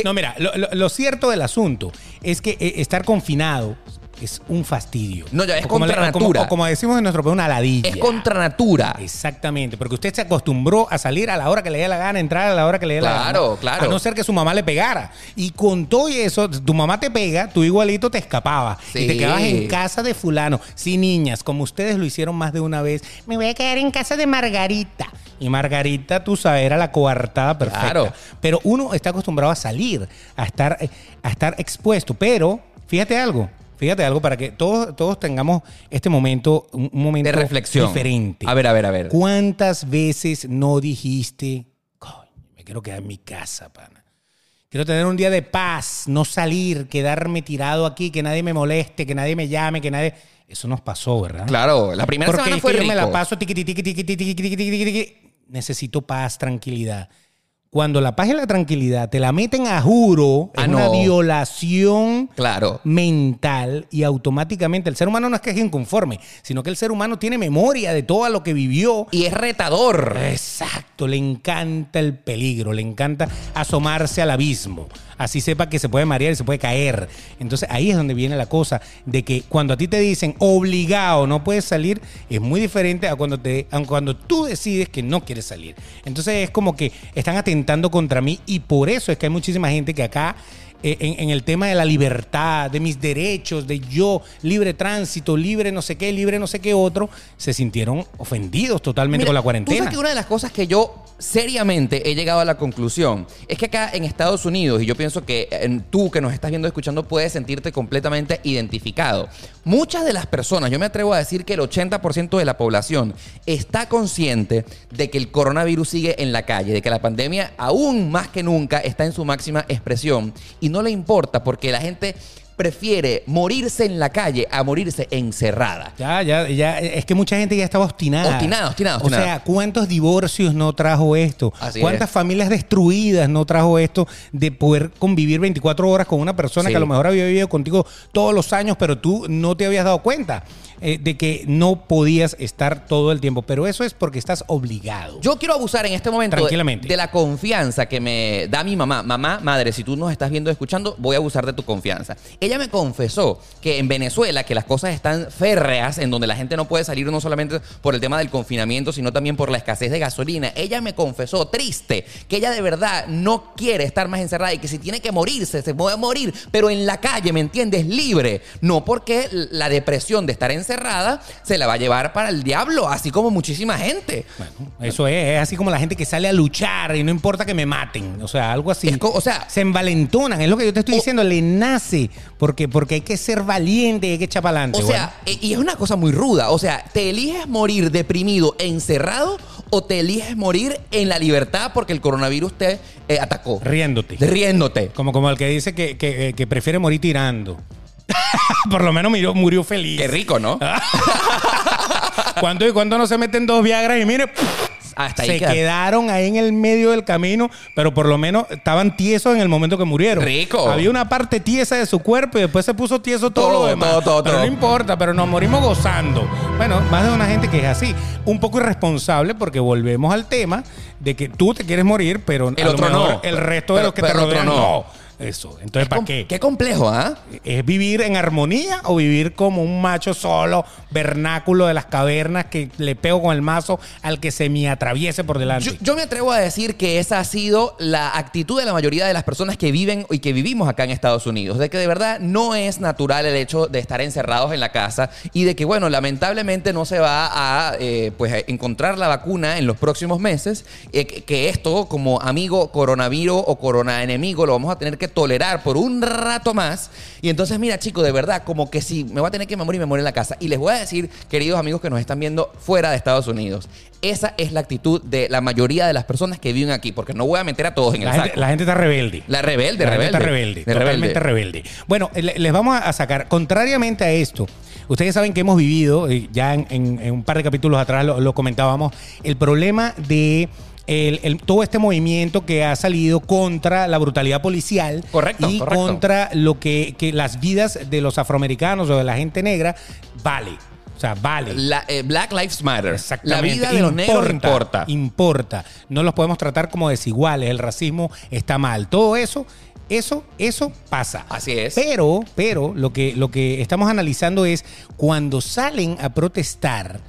Speaker 2: No, mira, lo, lo- lo cierto del asunto es que eh, estar confinado es un fastidio.
Speaker 1: No, ya es
Speaker 2: como
Speaker 1: contra
Speaker 2: como-
Speaker 1: natura.
Speaker 2: o como decimos en nuestro país, una ladilla.
Speaker 1: Es contra natura.
Speaker 2: Exactamente, porque usted se acostumbró a salir a la hora que le dé la gana, entrar a la hora que le dé la
Speaker 1: Claro,
Speaker 2: gana.
Speaker 1: claro.
Speaker 2: A no ser que su mamá le pegara. Y con todo eso, tu mamá te pega, tú igualito te escapaba. Y te quedabas en casa de fulano. Sí, niñas, como ustedes lo hicieron más de una vez, me voy a quedar en casa de Margarita. Y Margarita, tú sabes, era la coartada perfecta.
Speaker 1: Claro.
Speaker 2: Pero uno está acostumbrado a salir, a estar, eh, a estar expuesto. Pero, fíjate algo, Fíjate algo para que todos, todos tengamos este momento, un momento
Speaker 1: De reflexión.
Speaker 2: diferente.
Speaker 1: A ver, a ver, a ver.
Speaker 2: ¿Cuántas veces no dijiste, coño, me quiero quedar en mi casa, pana? Quiero tener un día de paz, no salir, quedarme tirado aquí, que nadie me moleste, que nadie me llame, que nadie... Eso nos pasó, ¿verdad?
Speaker 1: Claro, la primera
Speaker 2: Porque
Speaker 1: semana fue rico.
Speaker 2: me la paso tiqui, tiqui, tiqui, tiqui, tiqui, tiqui, tiqui, tiqui, tiqui. Necesito paz, tranquilidad. Cuando la paz y la tranquilidad te la meten a juro,
Speaker 1: Ah,
Speaker 2: es una violación
Speaker 1: Claro.
Speaker 2: mental y automáticamente el ser humano no es que es inconforme, sino que el ser humano tiene memoria de todo lo que vivió.
Speaker 1: Y es retador.
Speaker 2: Exacto, le encanta el peligro, le encanta asomarse al abismo. Así sepa que se puede marear y se puede caer. Entonces ahí es donde viene la cosa de que cuando a ti te dicen obligado no puedes salir, es muy diferente a cuando, te, cuando tú decides que no quieres salir. Entonces es como que están atentando contra mí y por eso es que hay muchísima gente que acá en, en el tema de la libertad, de mis derechos, de yo, libre tránsito, libre no sé qué, libre no sé qué otro, se sintieron ofendidos totalmente
Speaker 1: Mira,
Speaker 2: con la
Speaker 1: Tú
Speaker 2: cuarentena.
Speaker 1: sabes que una de las cosas que yo seriamente he llegado a la conclusión es que acá en Estados Unidos, y yo pienso que eh, tú que nos estás viendo escuchando puedes sentirte completamente identificado. Muchas de las personas, yo me atrevo a decir que el 80% de la población está consciente de que el coronavirus sigue en la calle, de que la pandemia aún más que nunca está en su máxima expresión y no le importa porque la gente prefiere morirse en la calle a morirse encerrada.
Speaker 2: Ya, ya, ya. Es que mucha gente ya estaba obstinada.
Speaker 1: Obstinada, obstinada,
Speaker 2: O
Speaker 1: obstinada.
Speaker 2: sea, ¿cuántos divorcios no trajo esto?
Speaker 1: Así
Speaker 2: ¿Cuántas
Speaker 1: es.
Speaker 2: familias destruidas no trajo esto de poder convivir 24 horas con una persona
Speaker 1: Sí.
Speaker 2: que a lo mejor había vivido contigo todos los años, pero tú no te habías dado cuenta eh, de que no podías estar todo el tiempo? Pero eso es porque estás obligado.
Speaker 1: Yo quiero abusar en este momento de-
Speaker 2: Tranquilamente.
Speaker 1: De, la confianza que me da mi mamá. Mamá, madre, si tú nos estás viendo escuchando, voy a abusar de tu confianza. Ella me confesó que en Venezuela, que las cosas están férreas, en donde la gente no puede salir no solamente por el tema del confinamiento, sino también por la escasez de gasolina. Ella me confesó, triste, que ella de verdad no quiere estar más encerrada y que si tiene que morirse, se puede morir, pero en la calle, ¿me entiendes? Libre. No porque la depresión de estar encerrada se la va a llevar para el diablo, así como muchísima gente.
Speaker 2: Bueno, eso es, es así como la gente que sale a luchar y no importa que me maten. O sea, algo así.
Speaker 1: O sea-
Speaker 2: se envalentonan, es lo que yo te estoy
Speaker 1: O-
Speaker 2: diciendo, le nace. Porque, porque hay que ser valiente y hay que echar para adelante.
Speaker 1: O sea, e- y es una cosa muy ruda. O sea, ¿te eliges morir deprimido, encerrado o te eliges morir en la libertad porque el coronavirus te eh, atacó?
Speaker 2: riéndote.
Speaker 1: Riéndote.
Speaker 2: Como, como el que dice que, que- que prefiere morir tirando. (laughs) Por lo menos murió, murió feliz.
Speaker 1: Qué rico, ¿no? (laughs)
Speaker 2: ¿Cuánto y cuánto no se meten dos Viagras y mire, (laughs)
Speaker 1: Hasta ahí
Speaker 2: se
Speaker 1: queda.
Speaker 2: quedaron ahí en el medio del camino, pero por lo menos estaban tiesos en el momento que murieron.
Speaker 1: Rico.
Speaker 2: Había una parte tiesa de su cuerpo y después se puso tieso todo,
Speaker 1: Todo,
Speaker 2: lo demás.
Speaker 1: todo, todo,
Speaker 2: pero no importa, pero nos morimos gozando. Bueno, más de una gente que es así. Un poco irresponsable porque volvemos al tema de que tú te quieres morir, pero
Speaker 1: El
Speaker 2: a lo
Speaker 1: otro
Speaker 2: mejor
Speaker 1: no.
Speaker 2: el resto de los que te rodean
Speaker 1: no.
Speaker 2: no. Eso. Entonces, ¿para qué?
Speaker 1: Qué complejo, ¿ah?
Speaker 2: ¿Es vivir en armonía o vivir como un macho solo, vernáculo de las cavernas que le pego con el mazo al que se me atraviese por delante?
Speaker 1: Yo, yo me atrevo a decir que esa ha sido la actitud de la mayoría de las personas que viven y que vivimos acá en Estados Unidos, de que de verdad no es natural el hecho de estar encerrados en la casa y de que, bueno, lamentablemente no se va a eh, pues, encontrar la vacuna en los próximos meses, eh, que esto como amigo coronavirus o corona enemigo lo vamos a tener que tolerar por un rato más. Y entonces, mira, chicos, de verdad, como que si me voy a tener que morir, me muero en la casa. Y les voy a decir, queridos amigos que nos están viendo fuera de Estados Unidos, esa es la actitud de la mayoría de las personas que viven aquí, porque no voy a meter a todos en el saco.
Speaker 2: gente, la gente está rebelde.
Speaker 1: La rebelde,
Speaker 2: La gente
Speaker 1: rebelde.
Speaker 2: está rebelde,
Speaker 1: De
Speaker 2: totalmente rebelde. Bueno, le- les vamos a sacar, contrariamente a esto, ustedes saben que hemos vivido, eh, ya en, en- en un par de capítulos atrás lo, lo comentábamos, el problema de el- el- todo este movimiento que ha salido contra la brutalidad policial
Speaker 1: Correcto,
Speaker 2: y
Speaker 1: correcto.
Speaker 2: contra lo que, que las vidas de los afroamericanos o de la gente negra vale. O sea, vale.
Speaker 1: La, eh, Black Lives Matter. La vida de los negros importa.
Speaker 2: Importa. No los podemos tratar como desiguales. El racismo está mal. Todo eso, eso, eso pasa.
Speaker 1: Así es.
Speaker 2: Pero, pero lo que, lo que estamos analizando es cuando salen a protestar.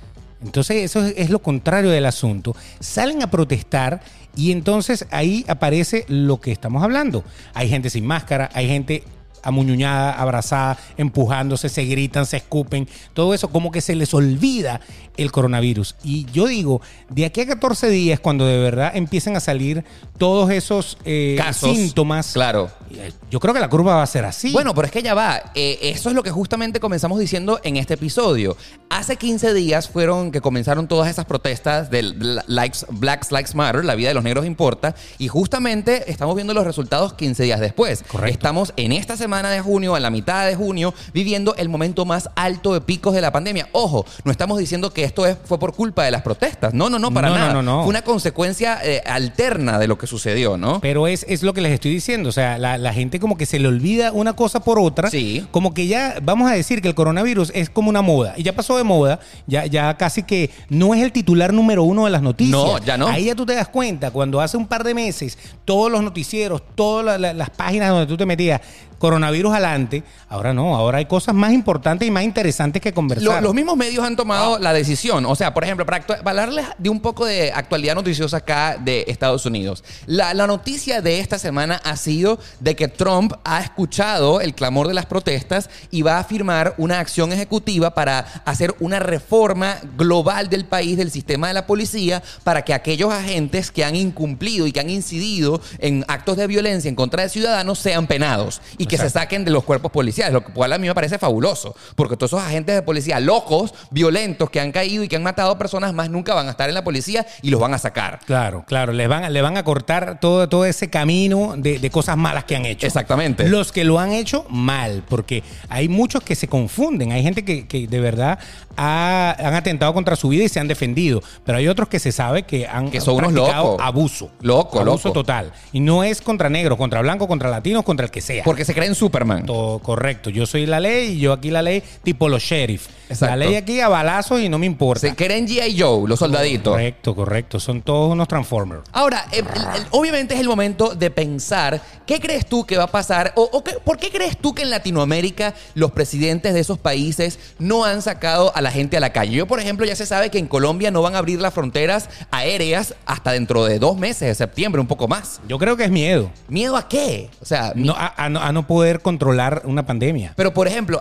Speaker 2: Entonces, eso es, lo contrario del asunto. Salen a protestar y entonces ahí aparece lo que estamos hablando. Hay gente sin máscara, hay gente amuñuñada, abrazada, empujándose, se gritan, se escupen, todo eso, como que se les olvida el coronavirus. Y yo digo, de aquí a 14 días, cuando de verdad empiecen a salir todos esos eh,
Speaker 1: Casos.
Speaker 2: síntomas,
Speaker 1: Claro.
Speaker 2: eh, yo creo que la curva va a ser así.
Speaker 1: Bueno, pero es que ya va. Eh, eso es lo que justamente comenzamos diciendo en este episodio. Hace 15 días fueron que comenzaron todas esas protestas del likes, Black Lives Matter, la vida de los negros importa, y justamente estamos viendo los resultados 15 días después.
Speaker 2: Correcto.
Speaker 1: Estamos en esta semana de junio, en la mitad de junio, viviendo el momento más alto de picos de la pandemia. Ojo, no estamos diciendo que esto es- fue por culpa de las protestas. No, no, no, para
Speaker 2: No,
Speaker 1: nada.
Speaker 2: no, no.
Speaker 1: Fue una consecuencia eh, alterna de lo que sucedió, ¿no?
Speaker 2: Pero es, es lo que les estoy diciendo. O sea, la, la gente como que se le olvida una cosa por otra.
Speaker 1: Sí.
Speaker 2: Como que ya, vamos a decir que el coronavirus es como una moda. Y ya pasó de moda. Ya, ya casi que no es el titular número uno de las noticias.
Speaker 1: No, ya no.
Speaker 2: Ahí ya tú te das cuenta. Cuando hace un par de meses, todos los noticieros, todas la- la- las páginas donde tú te metías, coronavirus adelante. Ahora no. Ahora hay cosas más importantes y más interesantes que
Speaker 1: Lo-
Speaker 2: conversar.
Speaker 1: los mismos medios han
Speaker 2: Ah.
Speaker 1: tomado la decisión. O sea, por ejemplo, para, hablarles de un poco de actualidad noticiosa acá de Estados Unidos. La, la noticia de esta semana ha sido de que Trump ha escuchado el clamor de las protestas y va a firmar una acción ejecutiva para hacer una reforma global del país, del sistema de la policía, para que aquellos agentes que han incumplido y que han incidido en actos de violencia en contra de ciudadanos sean penados y que se saquen de los cuerpos policiales, lo cual a mí me parece fabuloso, porque todos esos agentes de policía locos, violentos, que han caído y que han matado personas, más nunca van a estar en la policía y los van a sacar.
Speaker 2: Claro, claro, le van, a- le van a cortar todo, todo ese camino de, de cosas malas que han hecho.
Speaker 1: Exactamente.
Speaker 2: Los que lo han hecho mal, porque hay muchos que se confunden, hay gente que, que de verdad ha- han atentado contra su vida y se han defendido, pero hay otros que se sabe que han
Speaker 1: Que son
Speaker 2: practicado abuso.
Speaker 1: Loco,
Speaker 2: abuso
Speaker 1: loco.
Speaker 2: total. Y no es contra negros, contra blancos, contra latinos, contra el que sea.
Speaker 1: Porque se creen Superman.
Speaker 2: Todo correcto. Yo soy la ley y yo aquí la ley tipo los sheriff.
Speaker 1: Exacto.
Speaker 2: La ley aquí a balazos y no me importa.
Speaker 1: Se creen G.I. Joe, los soldaditos.
Speaker 2: Correcto, correcto. Son todos unos transformers.
Speaker 1: Ahora, eh, el- el- obviamente es el momento de pensar qué crees tú que va a pasar o, o qué- por qué crees tú que en Latinoamérica los presidentes de esos países no han sacado a la gente a la calle. Yo, por ejemplo, ya se sabe que en Colombia no van a abrir las fronteras aéreas hasta dentro de dos meses, de septiembre, un poco más.
Speaker 2: Yo creo que es miedo.
Speaker 1: ¿Miedo a qué? O sea,
Speaker 2: No, a, a no, a no poder controlar una pandemia.
Speaker 1: pero por ejemplo,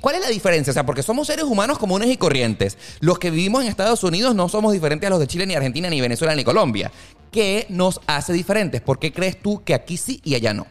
Speaker 1: ¿cuál es la diferencia? O sea, porque somos seres humanos comunes y corrientes. Los que vivimos en Estados Unidos no somos diferentes a los de Chile, ni Argentina, ni Venezuela, ni Colombia. ¿Qué nos hace diferentes? ¿Por qué crees tú que aquí sí y allá no?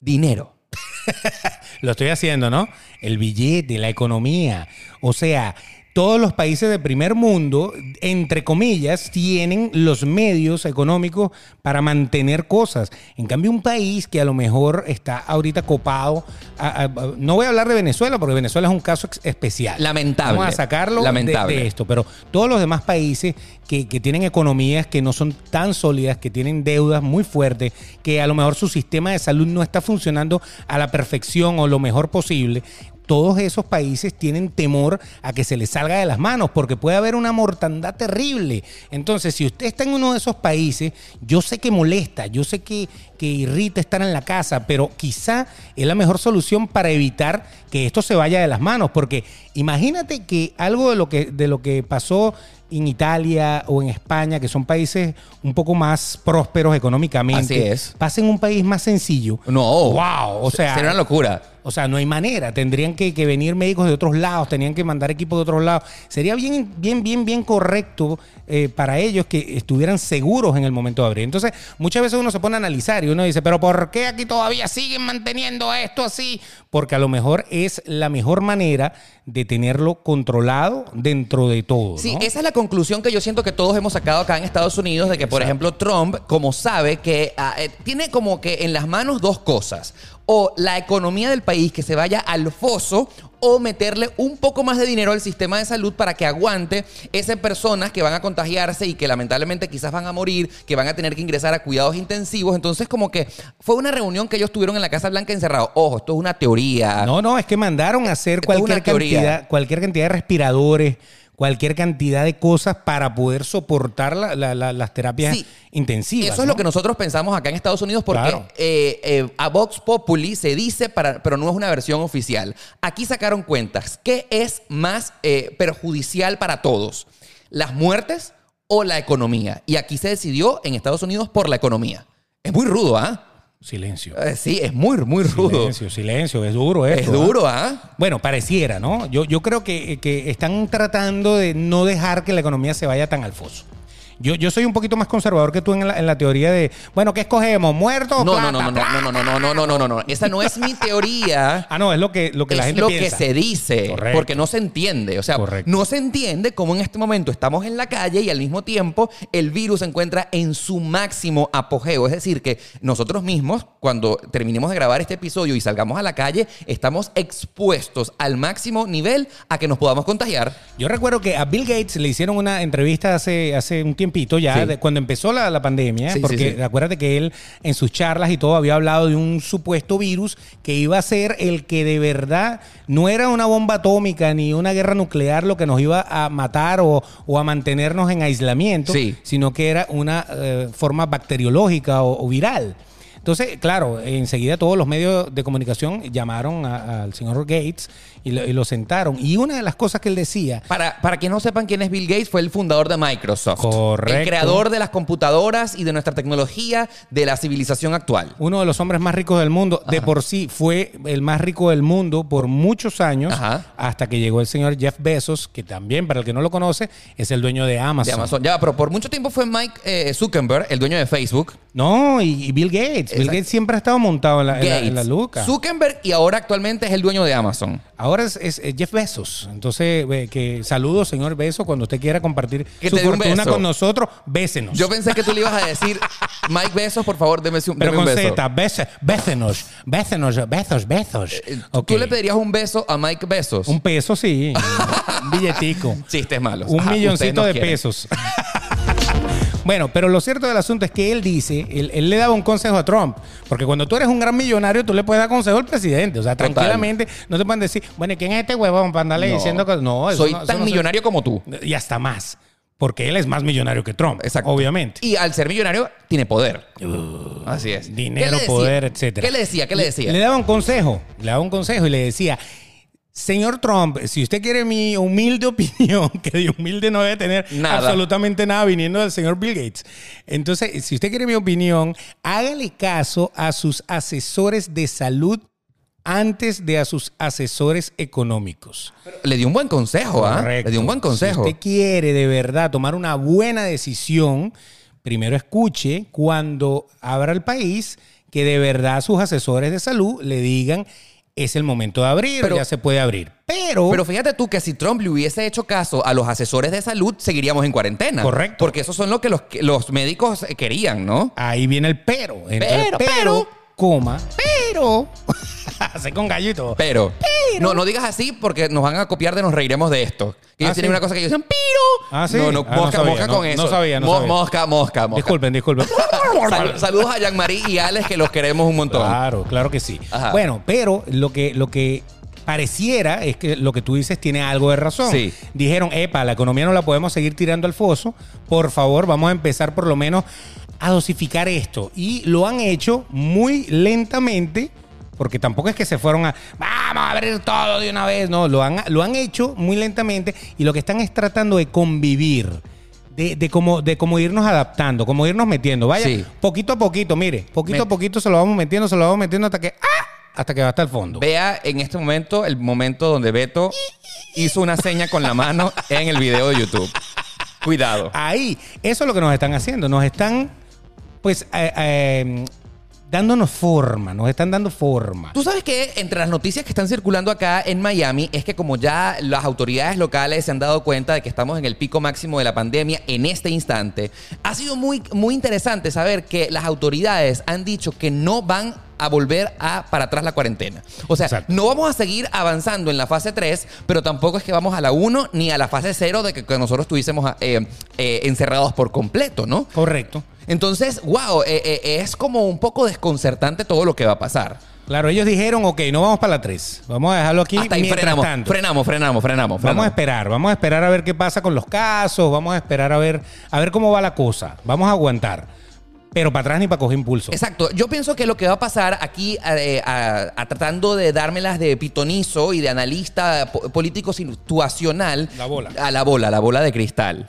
Speaker 1: Dinero. (laughs)
Speaker 2: Lo estoy haciendo, ¿no? El billete, la economía. O sea, todos los países de primer mundo, entre comillas, tienen los medios económicos para mantener cosas. En cambio, un país que a lo mejor está ahorita copado, a- no voy a hablar de Venezuela porque Venezuela es un caso especial.
Speaker 1: Lamentable.
Speaker 2: Vamos a sacarlo de-
Speaker 1: Lamentable.
Speaker 2: de esto, pero todos los demás países que, que tienen economías que no son tan sólidas, que tienen deudas muy fuertes, que a lo mejor su sistema de salud no está funcionando a la perfección o lo mejor posible, todos esos países tienen temor a que se les salga de las manos porque puede haber una mortandad terrible. Entonces, si usted está en uno de esos países, yo sé que molesta, yo sé que, que irrita estar en la casa, pero quizá es la mejor solución para evitar que esto se vaya de las manos. Porque imagínate que algo de lo que, de lo que pasó en Italia o en España, que son países un poco más prósperos económicamente,
Speaker 1: Así es.
Speaker 2: pasa en un país más sencillo.
Speaker 1: No.
Speaker 2: Wow, o sea,
Speaker 1: Sería una locura.
Speaker 2: o sea, no hay manera. Tendrían que, que venir médicos de otros lados, tenían que mandar equipos de otros lados. Sería bien, bien, bien, bien correcto eh, para ellos que estuvieran seguros en el momento de abrir. Entonces, muchas veces uno se pone a analizar y uno dice, pero ¿por qué aquí todavía siguen manteniendo esto así? Porque a lo mejor es la mejor manera de tenerlo controlado dentro de todo.
Speaker 1: Sí, esa es la conclusión que yo siento que todos hemos sacado acá en Estados Unidos de que, por ejemplo, Trump, como sabe que ah, eh, tiene como que en las manos dos cosas. O la economía del país que se vaya al foso o meterle un poco más de dinero al sistema de salud para que aguante esas personas que van a contagiarse y que lamentablemente quizás van a morir, que van a tener que ingresar a cuidados intensivos. Entonces, como que fue una reunión que ellos tuvieron en la Casa Blanca encerrados. Ojo, esto es una teoría.
Speaker 2: No, no, es que mandaron a hacer
Speaker 1: Esto
Speaker 2: cualquier cantidad, cualquier cantidad de respiradores, cualquier cantidad de cosas para poder soportar la- la- la- las terapias
Speaker 1: Sí.
Speaker 2: intensivas.
Speaker 1: Eso es
Speaker 2: ¿no?
Speaker 1: lo que nosotros pensamos acá en Estados Unidos porque
Speaker 2: Claro.
Speaker 1: eh, eh, a Vox Populi se dice, para, pero no es una versión oficial. Aquí sacaron cuentas. ¿Qué es más eh, perjudicial para todos? ¿Las muertes o la economía? Y aquí se decidió en Estados Unidos por la economía. Es muy rudo, ¿ah?
Speaker 2: Silencio.
Speaker 1: Eh, sí, es muy, muy rudo.
Speaker 2: Silencio, silencio. Es duro esto.
Speaker 1: Es
Speaker 2: ¿ah?
Speaker 1: duro, ¿ah?
Speaker 2: Bueno, pareciera, ¿no? Yo, yo creo que, que están tratando de no dejar que la economía se vaya tan al foso. Yo, yo soy un poquito más conservador que tú en la, en la teoría de, bueno, ¿qué escogemos? ¿Muerto o
Speaker 1: no,
Speaker 2: plata?
Speaker 1: No, no, no, no, no, no, no, no, no, no, no. Esa no es mi teoría.
Speaker 2: ah, no, es lo que, lo que
Speaker 1: es la
Speaker 2: gente
Speaker 1: lo que se dice,
Speaker 2: Correcto.
Speaker 1: porque no se entiende. O sea,
Speaker 2: Correcto.
Speaker 1: no se entiende cómo en este momento estamos en la calle y al mismo tiempo el virus se encuentra en su máximo apogeo. Es decir, que nosotros mismos, cuando terminemos de grabar este episodio y salgamos a la calle, estamos expuestos al máximo nivel a que nos podamos contagiar.
Speaker 2: Yo recuerdo que a Bill Gates le hicieron una entrevista hace, hace un tiempo tiempito ya,
Speaker 1: Sí.
Speaker 2: de cuando empezó la, la pandemia,
Speaker 1: Sí,
Speaker 2: porque
Speaker 1: sí.
Speaker 2: acuérdate que él en sus charlas y todo había hablado de un supuesto virus que iba a ser el que de verdad no era una bomba atómica ni una guerra nuclear lo que nos iba a matar o, o a mantenernos en aislamiento, sino que era una eh, forma bacteriológica o, o viral. Entonces, claro, enseguida todos los medios de comunicación llamaron al señor Gates y lo, y lo sentaron. Y una de las cosas que él decía,
Speaker 1: Para, para quienes no sepan quién es Bill Gates, fue el fundador de Microsoft.
Speaker 2: Correcto.
Speaker 1: El creador de las computadoras y de nuestra tecnología de la civilización actual.
Speaker 2: uno de los hombres más ricos del mundo, de por sí fue el más rico del mundo por muchos años,
Speaker 1: Ajá.
Speaker 2: hasta que llegó el señor Jeff Bezos, que también, para el que no lo conoce, es el dueño de Amazon.
Speaker 1: De Amazon. Ya, pero por mucho tiempo fue Mike eh, Zuckerberg, el dueño de Facebook.
Speaker 2: No, y, y Bill Gates. Bill. Gates siempre ha estado montado en la, en la-
Speaker 1: Gates.
Speaker 2: en la luca.
Speaker 1: Zuckerberg y ahora actualmente es el dueño de Amazon.
Speaker 2: Ahora es, Jeff Bezos. Entonces, eh, que saludos, señor Bezos, cuando usted quiera compartir
Speaker 1: Que
Speaker 2: su fortuna
Speaker 1: beso.
Speaker 2: con nosotros, bésenos.
Speaker 1: Yo pensé que tú le ibas a decir, Mike Besos, por favor, deme un,
Speaker 2: Pero
Speaker 1: deme un
Speaker 2: con
Speaker 1: beso.
Speaker 2: Z, bésenos, bésenos, besos, besos.
Speaker 1: Eh,
Speaker 2: Ok.
Speaker 1: ¿Tú le pedirías un beso a Mike Besos?
Speaker 2: Un peso, sí. (laughs) un billetico.
Speaker 1: Chistes malos.
Speaker 2: Un
Speaker 1: Ajá,
Speaker 2: milloncito de
Speaker 1: quieren.
Speaker 2: pesos. (laughs) bueno, pero lo cierto del asunto es que él dice, él, él le daba un consejo a Trump, porque cuando tú eres un gran millonario, tú le puedes dar consejo al presidente. O sea,
Speaker 1: Total.
Speaker 2: tranquilamente, no te pueden decir, bueno, ¿y quién es este huevón para andarle
Speaker 1: No.
Speaker 2: diciendo que no? eso
Speaker 1: Soy
Speaker 2: no-
Speaker 1: tan
Speaker 2: no
Speaker 1: millonario como tú.
Speaker 2: Y hasta más. Porque él es más millonario que Trump,
Speaker 1: Exacto.
Speaker 2: obviamente.
Speaker 1: Y al ser millonario, tiene poder. Así es.
Speaker 2: Uh, dinero, poder, etcétera.
Speaker 1: ¿Qué le decía? ¿Qué le decía?
Speaker 2: Le daba un consejo, le daba un consejo y le decía, señor Trump, si usted quiere mi humilde (laughs) opinión, que de humilde no debe tener
Speaker 1: Nada.
Speaker 2: absolutamente nada viniendo del señor Bill Gates. Entonces, si usted quiere mi opinión, hágale caso a sus asesores de salud antes de a sus asesores económicos.
Speaker 1: Le dio un buen consejo, ¿ah? Le dio un buen consejo.
Speaker 2: Si usted quiere de verdad tomar una buena decisión, primero escuche cuando abra el país que de verdad sus asesores de salud le digan es el momento de abrir,
Speaker 1: Pero-
Speaker 2: ya se puede abrir. Pero,
Speaker 1: Pero fíjate tú que si Trump le hubiese hecho caso a los asesores de salud, seguiríamos en cuarentena.
Speaker 2: Correcto.
Speaker 1: Porque eso son lo que los, los médicos querían, ¿no?
Speaker 2: ahí viene el pero. Entonces,
Speaker 1: Pero, pero.
Speaker 2: Coma, pero. (laughs) Hace con gallito.
Speaker 1: Pero, No, no digas así porque nos van a copiar de nos reiremos de esto. Que ellos
Speaker 2: Ah,
Speaker 1: tienen
Speaker 2: ¿sí?
Speaker 1: una cosa que ellos dicen, pero.
Speaker 2: Ah, ¿sí?
Speaker 1: No, no,
Speaker 2: Ah, no
Speaker 1: mosca,
Speaker 2: sabía,
Speaker 1: mosca
Speaker 2: no-
Speaker 1: con
Speaker 2: no
Speaker 1: eso.
Speaker 2: sabía, no
Speaker 1: Mo-
Speaker 2: sabía.
Speaker 1: Mosca, mosca, mosca.
Speaker 2: Disculpen, disculpen. (laughs)
Speaker 1: Sal- saludos a Jean-Marie y Alex que los queremos un montón.
Speaker 2: Claro, claro que sí.
Speaker 1: Ajá.
Speaker 2: Bueno, pero lo que, lo que pareciera es que lo que tú dices tiene algo de razón.
Speaker 1: Sí.
Speaker 2: Dijeron, epa, la economía no la podemos seguir tirando al foso. Por favor, vamos a empezar por lo menos a dosificar esto. Y lo han hecho muy lentamente. Porque tampoco es que se fueron a, vamos a abrir todo de una vez. No, lo han, lo han hecho muy lentamente y lo que están es tratando de convivir. De, de cómo, de cómo irnos adaptando, cómo irnos metiendo. Vaya,
Speaker 1: Sí.
Speaker 2: poquito a poquito, mire, poquito
Speaker 1: Me-
Speaker 2: a poquito se lo vamos metiendo, se lo vamos metiendo hasta que, ¡ah! hasta que va hasta el fondo.
Speaker 1: Vea en este momento el momento donde Beto hizo una seña con la mano en el video de YouTube. Cuidado.
Speaker 2: Ahí, eso es lo que nos están haciendo, nos están, pues, eh, eh, dándonos forma, nos están dando forma.
Speaker 1: Tú sabes que entre las noticias que están circulando acá en Miami es que como ya las autoridades locales se han dado cuenta de que estamos en el pico máximo de la pandemia en este instante, ha sido muy, muy interesante saber que las autoridades han dicho que no van a volver a para atrás la cuarentena. O sea,
Speaker 2: Exacto.
Speaker 1: no vamos a seguir avanzando en la fase 3, pero tampoco es que vamos a la 1 ni a la fase 0 de que, que nosotros estuviésemos eh, eh, encerrados por completo, ¿no?
Speaker 2: Correcto.
Speaker 1: Entonces, wow, eh, eh, es como un poco desconcertante todo lo que va a pasar.
Speaker 2: Claro, ellos dijeron, ok, no vamos para la 3, vamos a dejarlo aquí
Speaker 1: Hasta ahí frenamos,
Speaker 2: tanto.
Speaker 1: frenamos, frenamos, frenamos,
Speaker 2: Vamos a
Speaker 1: frenamos.
Speaker 2: esperar, vamos a esperar a ver qué pasa con los casos, vamos a esperar a ver, a ver cómo va la cosa, vamos a aguantar, pero para atrás ni para coger impulso.
Speaker 1: Exacto. Yo pienso que lo que va a pasar aquí, eh, a- a- tratando de dármelas de pitonizo y de analista po- político situacional.
Speaker 2: La bola.
Speaker 1: A la bola, la bola de cristal.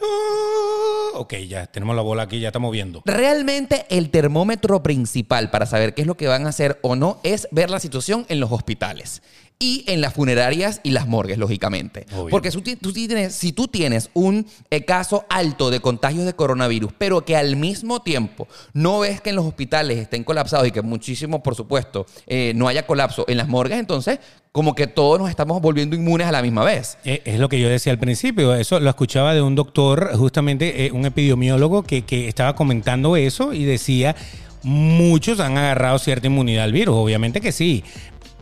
Speaker 2: Ok, ya tenemos la bola aquí, ya estamos viendo.
Speaker 1: Realmente el termómetro principal para saber qué es lo que van a hacer o no es ver la situación en los hospitales y en las funerarias y las morgues, lógicamente.
Speaker 2: Obvio.
Speaker 1: Porque si tú, tienes, si tú tienes un eh, caso alto de contagios de coronavirus, pero que al mismo tiempo no ves que en los hospitales estén colapsados y que muchísimo, por supuesto, eh, no haya colapso en las morgues, entonces como que todos nos estamos volviendo inmunes a la misma vez.
Speaker 2: Eh, Es lo que yo decía al principio, eso lo escuchaba de un doctor, justamente eh, un epidemiólogo que, que estaba comentando eso y decía, muchos han agarrado cierta inmunidad al virus, obviamente que sí.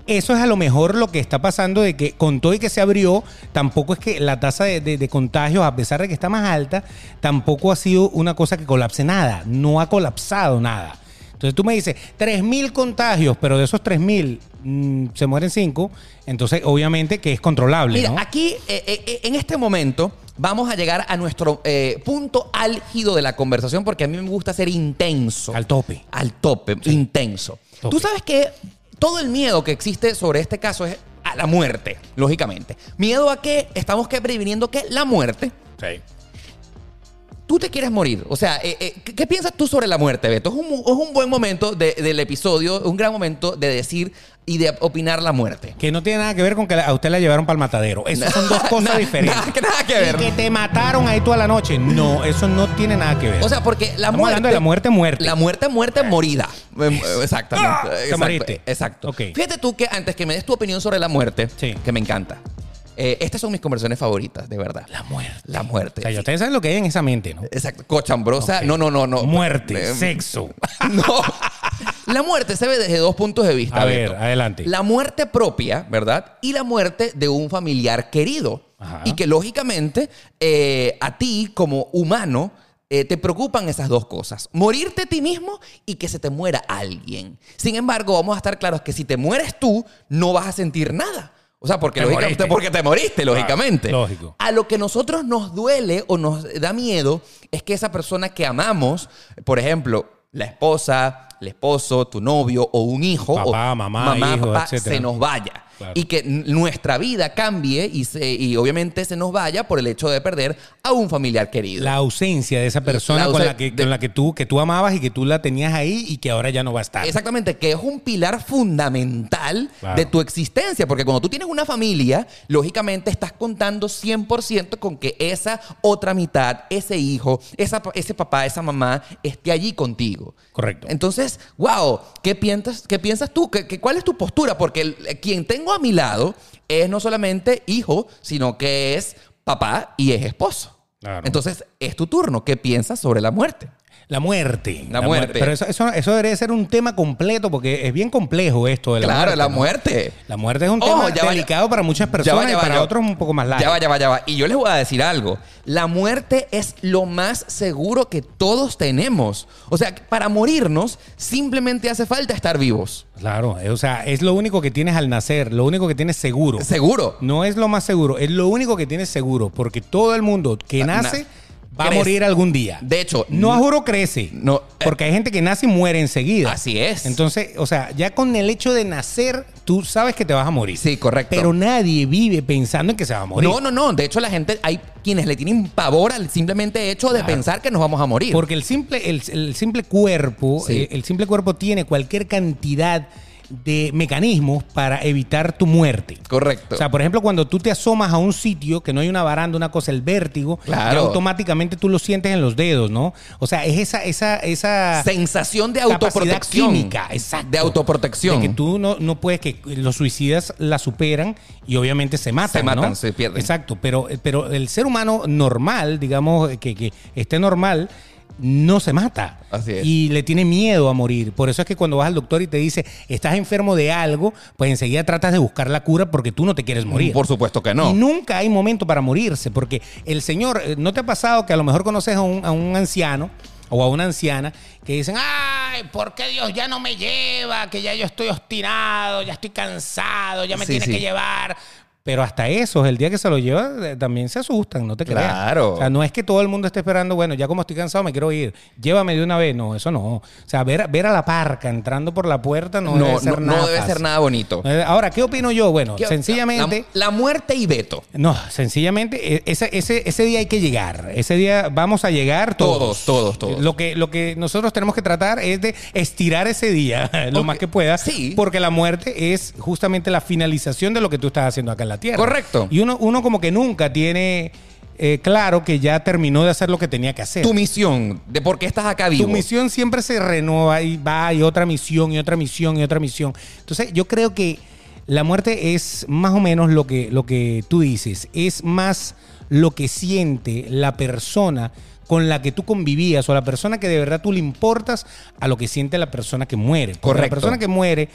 Speaker 2: Eso es a lo mejor lo que está pasando de que con todo y que se abrió, tampoco es que la tasa de, de- de contagios, a pesar de que está más alta, tampoco ha sido una cosa que colapse nada, no ha colapsado nada. Entonces tú me dices, 3.000 contagios, pero de esos 3.000 mm, se mueren 5, entonces obviamente que es controlable,
Speaker 1: Mira,
Speaker 2: ¿no?
Speaker 1: aquí, eh, eh, eh, en este momento, vamos a llegar a nuestro eh, punto álgido de la conversación porque a mí me gusta ser intenso.
Speaker 2: Al tope.
Speaker 1: Al tope, intenso.
Speaker 2: Tope.
Speaker 1: Tú sabes que todo el miedo que existe sobre este caso es a la muerte, lógicamente. Miedo a que estamos previniendo que la muerte.
Speaker 2: Sí.
Speaker 1: Tú te quieres morir. O sea, eh, eh, ¿qué, qué piensas tú sobre la muerte, Beto? Es un, es un buen momento de- del episodio, un gran momento de decir y de opinar la muerte.
Speaker 2: Que no tiene nada que ver con que a usted la llevaron para el matadero. Esas son dos (laughs) cosas diferentes.
Speaker 1: nada que- nada que ver.
Speaker 2: Y que te mataron ahí toda la noche. No, eso no tiene nada que ver.
Speaker 1: O sea, porque la
Speaker 2: Estamos
Speaker 1: muerte.
Speaker 2: hablando de la muerte, muerte.
Speaker 1: La muerte, muerte, morida. Em, Exactamente.
Speaker 2: Ah, te
Speaker 1: Exacto,
Speaker 2: moriste.
Speaker 1: Exacto.
Speaker 2: Ok.
Speaker 1: Fíjate tú que antes que me des tu opinión sobre la muerte,
Speaker 2: Sí.
Speaker 1: que me encanta. Eh, estas son mis conversaciones favoritas, de verdad.
Speaker 2: la muerte.
Speaker 1: La muerte.
Speaker 2: O sea, ya ustedes saben lo que hay en esa mente, ¿no?
Speaker 1: Exacto. Cochambrosa. No, no, no, no.
Speaker 2: Muerte,
Speaker 1: Eh,
Speaker 2: sexo. (laughs)
Speaker 1: No. La muerte se ve desde dos puntos de vista.
Speaker 2: A ver,
Speaker 1: Beto.
Speaker 2: adelante.
Speaker 1: La muerte propia, ¿verdad? Y la muerte de un familiar querido.
Speaker 2: Ajá.
Speaker 1: Y que lógicamente eh, a ti como humano eh, te preocupan esas dos cosas. Morirte a ti mismo y que se te muera alguien. Sin embargo, vamos a estar claros que si te mueres tú, no vas a sentir nada. O sea, porque,
Speaker 2: Te
Speaker 1: lógicamente, porque te moriste, lógicamente.
Speaker 2: lógico.
Speaker 1: A lo que nosotros nos duele o nos da miedo es que esa persona que amamos, por ejemplo, la esposa, el esposo, tu novio o un hijo,
Speaker 2: Papá,
Speaker 1: o
Speaker 2: mamá, hijo,
Speaker 1: papá, se nos vaya.
Speaker 2: Claro.
Speaker 1: Y que nuestra vida cambie y, se- y obviamente se nos vaya por el hecho de perder a un familiar querido.
Speaker 2: La ausencia de esa persona
Speaker 1: La
Speaker 2: con, la que,
Speaker 1: de-
Speaker 2: con la que tú que tú amabas y que tú la tenías ahí y que ahora ya no va a estar.
Speaker 1: Exactamente, que es un pilar fundamental
Speaker 2: Claro.
Speaker 1: de tu existencia, porque cuando tú tienes una familia, lógicamente estás contando 100% con que esa otra mitad, ese hijo, esa, ese papá, esa mamá, esté allí contigo.
Speaker 2: Correcto.
Speaker 1: Entonces, wow, ¿qué piensas, qué piensas tú? ¿Qué, qué- cuál es tu postura? Porque el- quien tengo a mi lado es no solamente hijo, sino que es papá y es esposo.
Speaker 2: Claro.
Speaker 1: Entonces, es tu turno. ¿Qué piensas sobre la muerte?
Speaker 2: La muerte.
Speaker 1: La muerte.
Speaker 2: Pero eso, eso, eso debería ser un tema completo porque es bien complejo esto de la
Speaker 1: claro,
Speaker 2: muerte.
Speaker 1: la
Speaker 2: ¿no?
Speaker 1: muerte.
Speaker 2: La muerte es un
Speaker 1: Ojo,
Speaker 2: tema
Speaker 1: va,
Speaker 2: delicado para muchas
Speaker 1: ya
Speaker 2: personas
Speaker 1: va, ya
Speaker 2: y para otros un poco más largo.
Speaker 1: Ya va, ya va, ya va. Y yo les voy a decir algo. La muerte es lo más seguro que todos tenemos. O sea, para morirnos simplemente hace falta estar vivos.
Speaker 2: Claro, eh, o sea, es lo único que tienes al nacer, lo único que tienes seguro.
Speaker 1: Seguro.
Speaker 2: No es lo más seguro, es lo único que tienes seguro, porque todo el mundo que nace
Speaker 1: na-
Speaker 2: va a morir algún día.
Speaker 1: De hecho,
Speaker 2: no a juro crece.
Speaker 1: no, eh,
Speaker 2: porque hay gente que nace y muere enseguida.
Speaker 1: Así es.
Speaker 2: Entonces, o sea, ya con el hecho de nacer, tú sabes que te vas a morir.
Speaker 1: Sí, correcto.
Speaker 2: Pero nadie vive pensando en que se va a morir.
Speaker 1: No, no, no. De hecho, la gente, hay quienes le tienen pavor al simplemente hecho de
Speaker 2: Claro.
Speaker 1: pensar que nos vamos a morir.
Speaker 2: Porque el simple, el, el simple cuerpo,
Speaker 1: Sí.
Speaker 2: eh, el simple cuerpo tiene cualquier cantidad de mecanismos para evitar tu muerte.
Speaker 1: Correcto.
Speaker 2: O sea, por ejemplo, cuando tú te asomas a un sitio que no hay una baranda, una cosa, el vértigo,
Speaker 1: Claro.
Speaker 2: ya automáticamente tú lo sientes en los dedos, ¿no? O sea, es esa, esa, esa
Speaker 1: Sensación de autoprotección.
Speaker 2: química, exacto.
Speaker 1: De autoprotección.
Speaker 2: De que tú no, no puedes, que los suicidas la superan y obviamente se matan.
Speaker 1: Se matan,
Speaker 2: ¿no?
Speaker 1: se pierden.
Speaker 2: Exacto, pero, pero el ser humano normal, digamos, que, que esté normal, no se mata.
Speaker 1: Así es.
Speaker 2: Y le tiene miedo a morir. Por eso es que cuando vas al doctor y te dice, estás enfermo de algo, pues enseguida tratas de buscar la cura porque tú no te quieres morir.
Speaker 1: Por supuesto que no.
Speaker 2: Y nunca hay momento para morirse, porque el Señor, eh, ¿no te ha pasado que a lo mejor conoces a un, a un anciano o a una anciana que dicen,
Speaker 3: Ay, ¿por qué Dios ya no me lleva? Que ya yo estoy obstinado, ya estoy cansado, ya me
Speaker 1: Sí,
Speaker 3: tiene
Speaker 1: sí.
Speaker 3: que llevar.
Speaker 2: Pero hasta esos, el día que se lo lleva, eh, también se asustan, no te creas.
Speaker 1: Claro.
Speaker 2: O sea, no es que todo el mundo esté esperando, bueno, ya como estoy cansado, me quiero ir, llévame de una vez. No, eso no. O sea, ver, ver a la parca entrando por la puerta no,
Speaker 1: No,
Speaker 2: debe ser
Speaker 1: no, no
Speaker 2: nada
Speaker 1: debe ser nada bonito.
Speaker 2: Ahora, ¿qué opino yo? Bueno,
Speaker 1: ¿Qué-
Speaker 2: sencillamente...
Speaker 1: La, la muerte y Beto.
Speaker 2: No, sencillamente eh, ese, ese, ese día hay que llegar. Ese día vamos a llegar todos.
Speaker 1: Todos, todos, todos.
Speaker 2: Lo que, lo que nosotros tenemos que tratar es de estirar ese día (laughs) lo más que pueda.
Speaker 1: sí.
Speaker 2: Porque la muerte es justamente la finalización de lo que tú estás haciendo acá en la Tierra.
Speaker 1: Correcto.
Speaker 2: Y uno, uno como que nunca tiene eh, claro que ya terminó de hacer lo que tenía que hacer.
Speaker 1: Tu misión, de por qué estás acá vivo.
Speaker 2: Tu misión siempre se renueva y va y otra misión y otra misión y otra misión. Entonces yo creo que la muerte es más o menos lo que, lo que tú dices, es más lo que siente la persona con la que tú convivías o la persona que de verdad tú le importas a lo que siente la persona que muere. Porque
Speaker 1: Correcto.
Speaker 2: La persona que muere,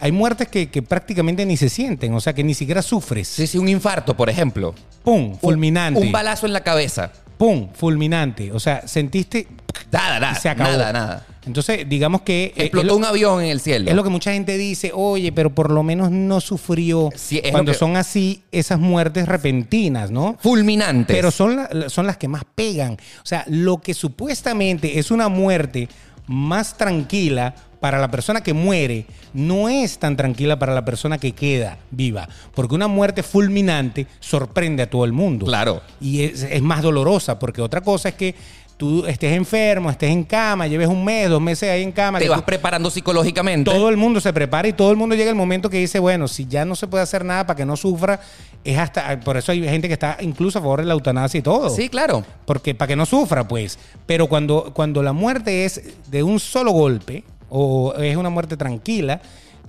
Speaker 2: hay muertes que, que prácticamente ni se sienten, o sea que ni siquiera sufres.
Speaker 1: Sí, sí, un infarto, por ejemplo.
Speaker 2: ¡Pum! Fulminante.
Speaker 1: Un, balazo en la cabeza.
Speaker 2: ¡Pum! Fulminante. O sea, sentiste...
Speaker 1: Nada, nada.
Speaker 2: se acabó.
Speaker 1: Nada, nada.
Speaker 2: Entonces, digamos que... eh,
Speaker 1: Explotó
Speaker 2: lo-
Speaker 1: un avión en el cielo.
Speaker 2: Es lo que mucha gente dice, oye, pero por lo menos no sufrió
Speaker 1: Sí, es
Speaker 2: cuando
Speaker 1: que-
Speaker 2: son así esas muertes repentinas, ¿no?
Speaker 1: Fulminantes.
Speaker 2: Pero son, la- son las que más pegan. O sea, lo que supuestamente es una muerte más tranquila para la persona que muere, no es tan tranquila para la persona que queda viva. Porque una muerte fulminante sorprende a todo el mundo.
Speaker 1: Claro.
Speaker 2: Y es, es más dolorosa, porque otra cosa es que tú estés enfermo, estés en cama, lleves un mes, dos meses ahí en cama.
Speaker 1: Te vas
Speaker 2: tú-
Speaker 1: preparando psicológicamente.
Speaker 2: todo el mundo se prepara y todo el mundo llega el momento que dice, bueno, si ya no se puede hacer nada para que no sufra, es hasta, por eso hay gente que está incluso a favor de la eutanasia y todo.
Speaker 1: Sí, claro.
Speaker 2: Porque para que no sufra, pues. Pero cuando, cuando la muerte es de un solo golpe o es una muerte tranquila,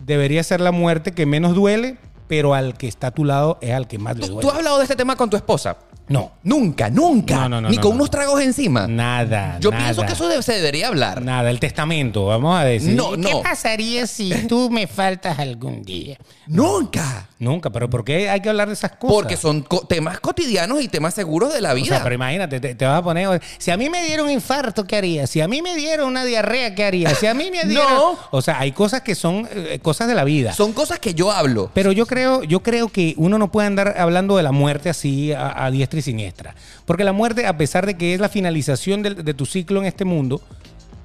Speaker 2: debería ser la muerte que menos duele, pero al que está a tu lado es al que más le
Speaker 1: ¿Tú,
Speaker 2: duele.
Speaker 1: tú has hablado de este tema con tu esposa?
Speaker 2: No,
Speaker 1: Nunca, nunca.
Speaker 2: No, no, no,
Speaker 1: Ni
Speaker 2: no,
Speaker 1: con
Speaker 2: no.
Speaker 1: unos tragos encima.
Speaker 2: nada.
Speaker 1: Yo
Speaker 2: nada.
Speaker 1: pienso que eso se debería hablar.
Speaker 2: Nada, el testamento, vamos a decir.
Speaker 1: No,
Speaker 3: ¿Qué pasaría si tú me faltas algún día?
Speaker 1: Nunca.
Speaker 2: Nunca, pero ¿por qué hay que hablar de esas cosas?
Speaker 1: Porque son co- temas cotidianos y temas seguros de la
Speaker 2: O
Speaker 1: vida.
Speaker 2: sea, pero imagínate, te, te vas a poner. Si a mí me dieron un infarto, ¿qué haría? Si a mí me dieron una diarrea, ¿qué haría? Si a mí me (laughs) dieron.
Speaker 1: No.
Speaker 2: O sea, hay cosas que son eh, cosas de la vida.
Speaker 1: Son cosas que yo hablo.
Speaker 2: Pero yo creo, yo creo que uno no puede andar hablando de la muerte así a, a diestra y siniestra. Porque la muerte, a pesar de que es la finalización de, tu ciclo en este mundo,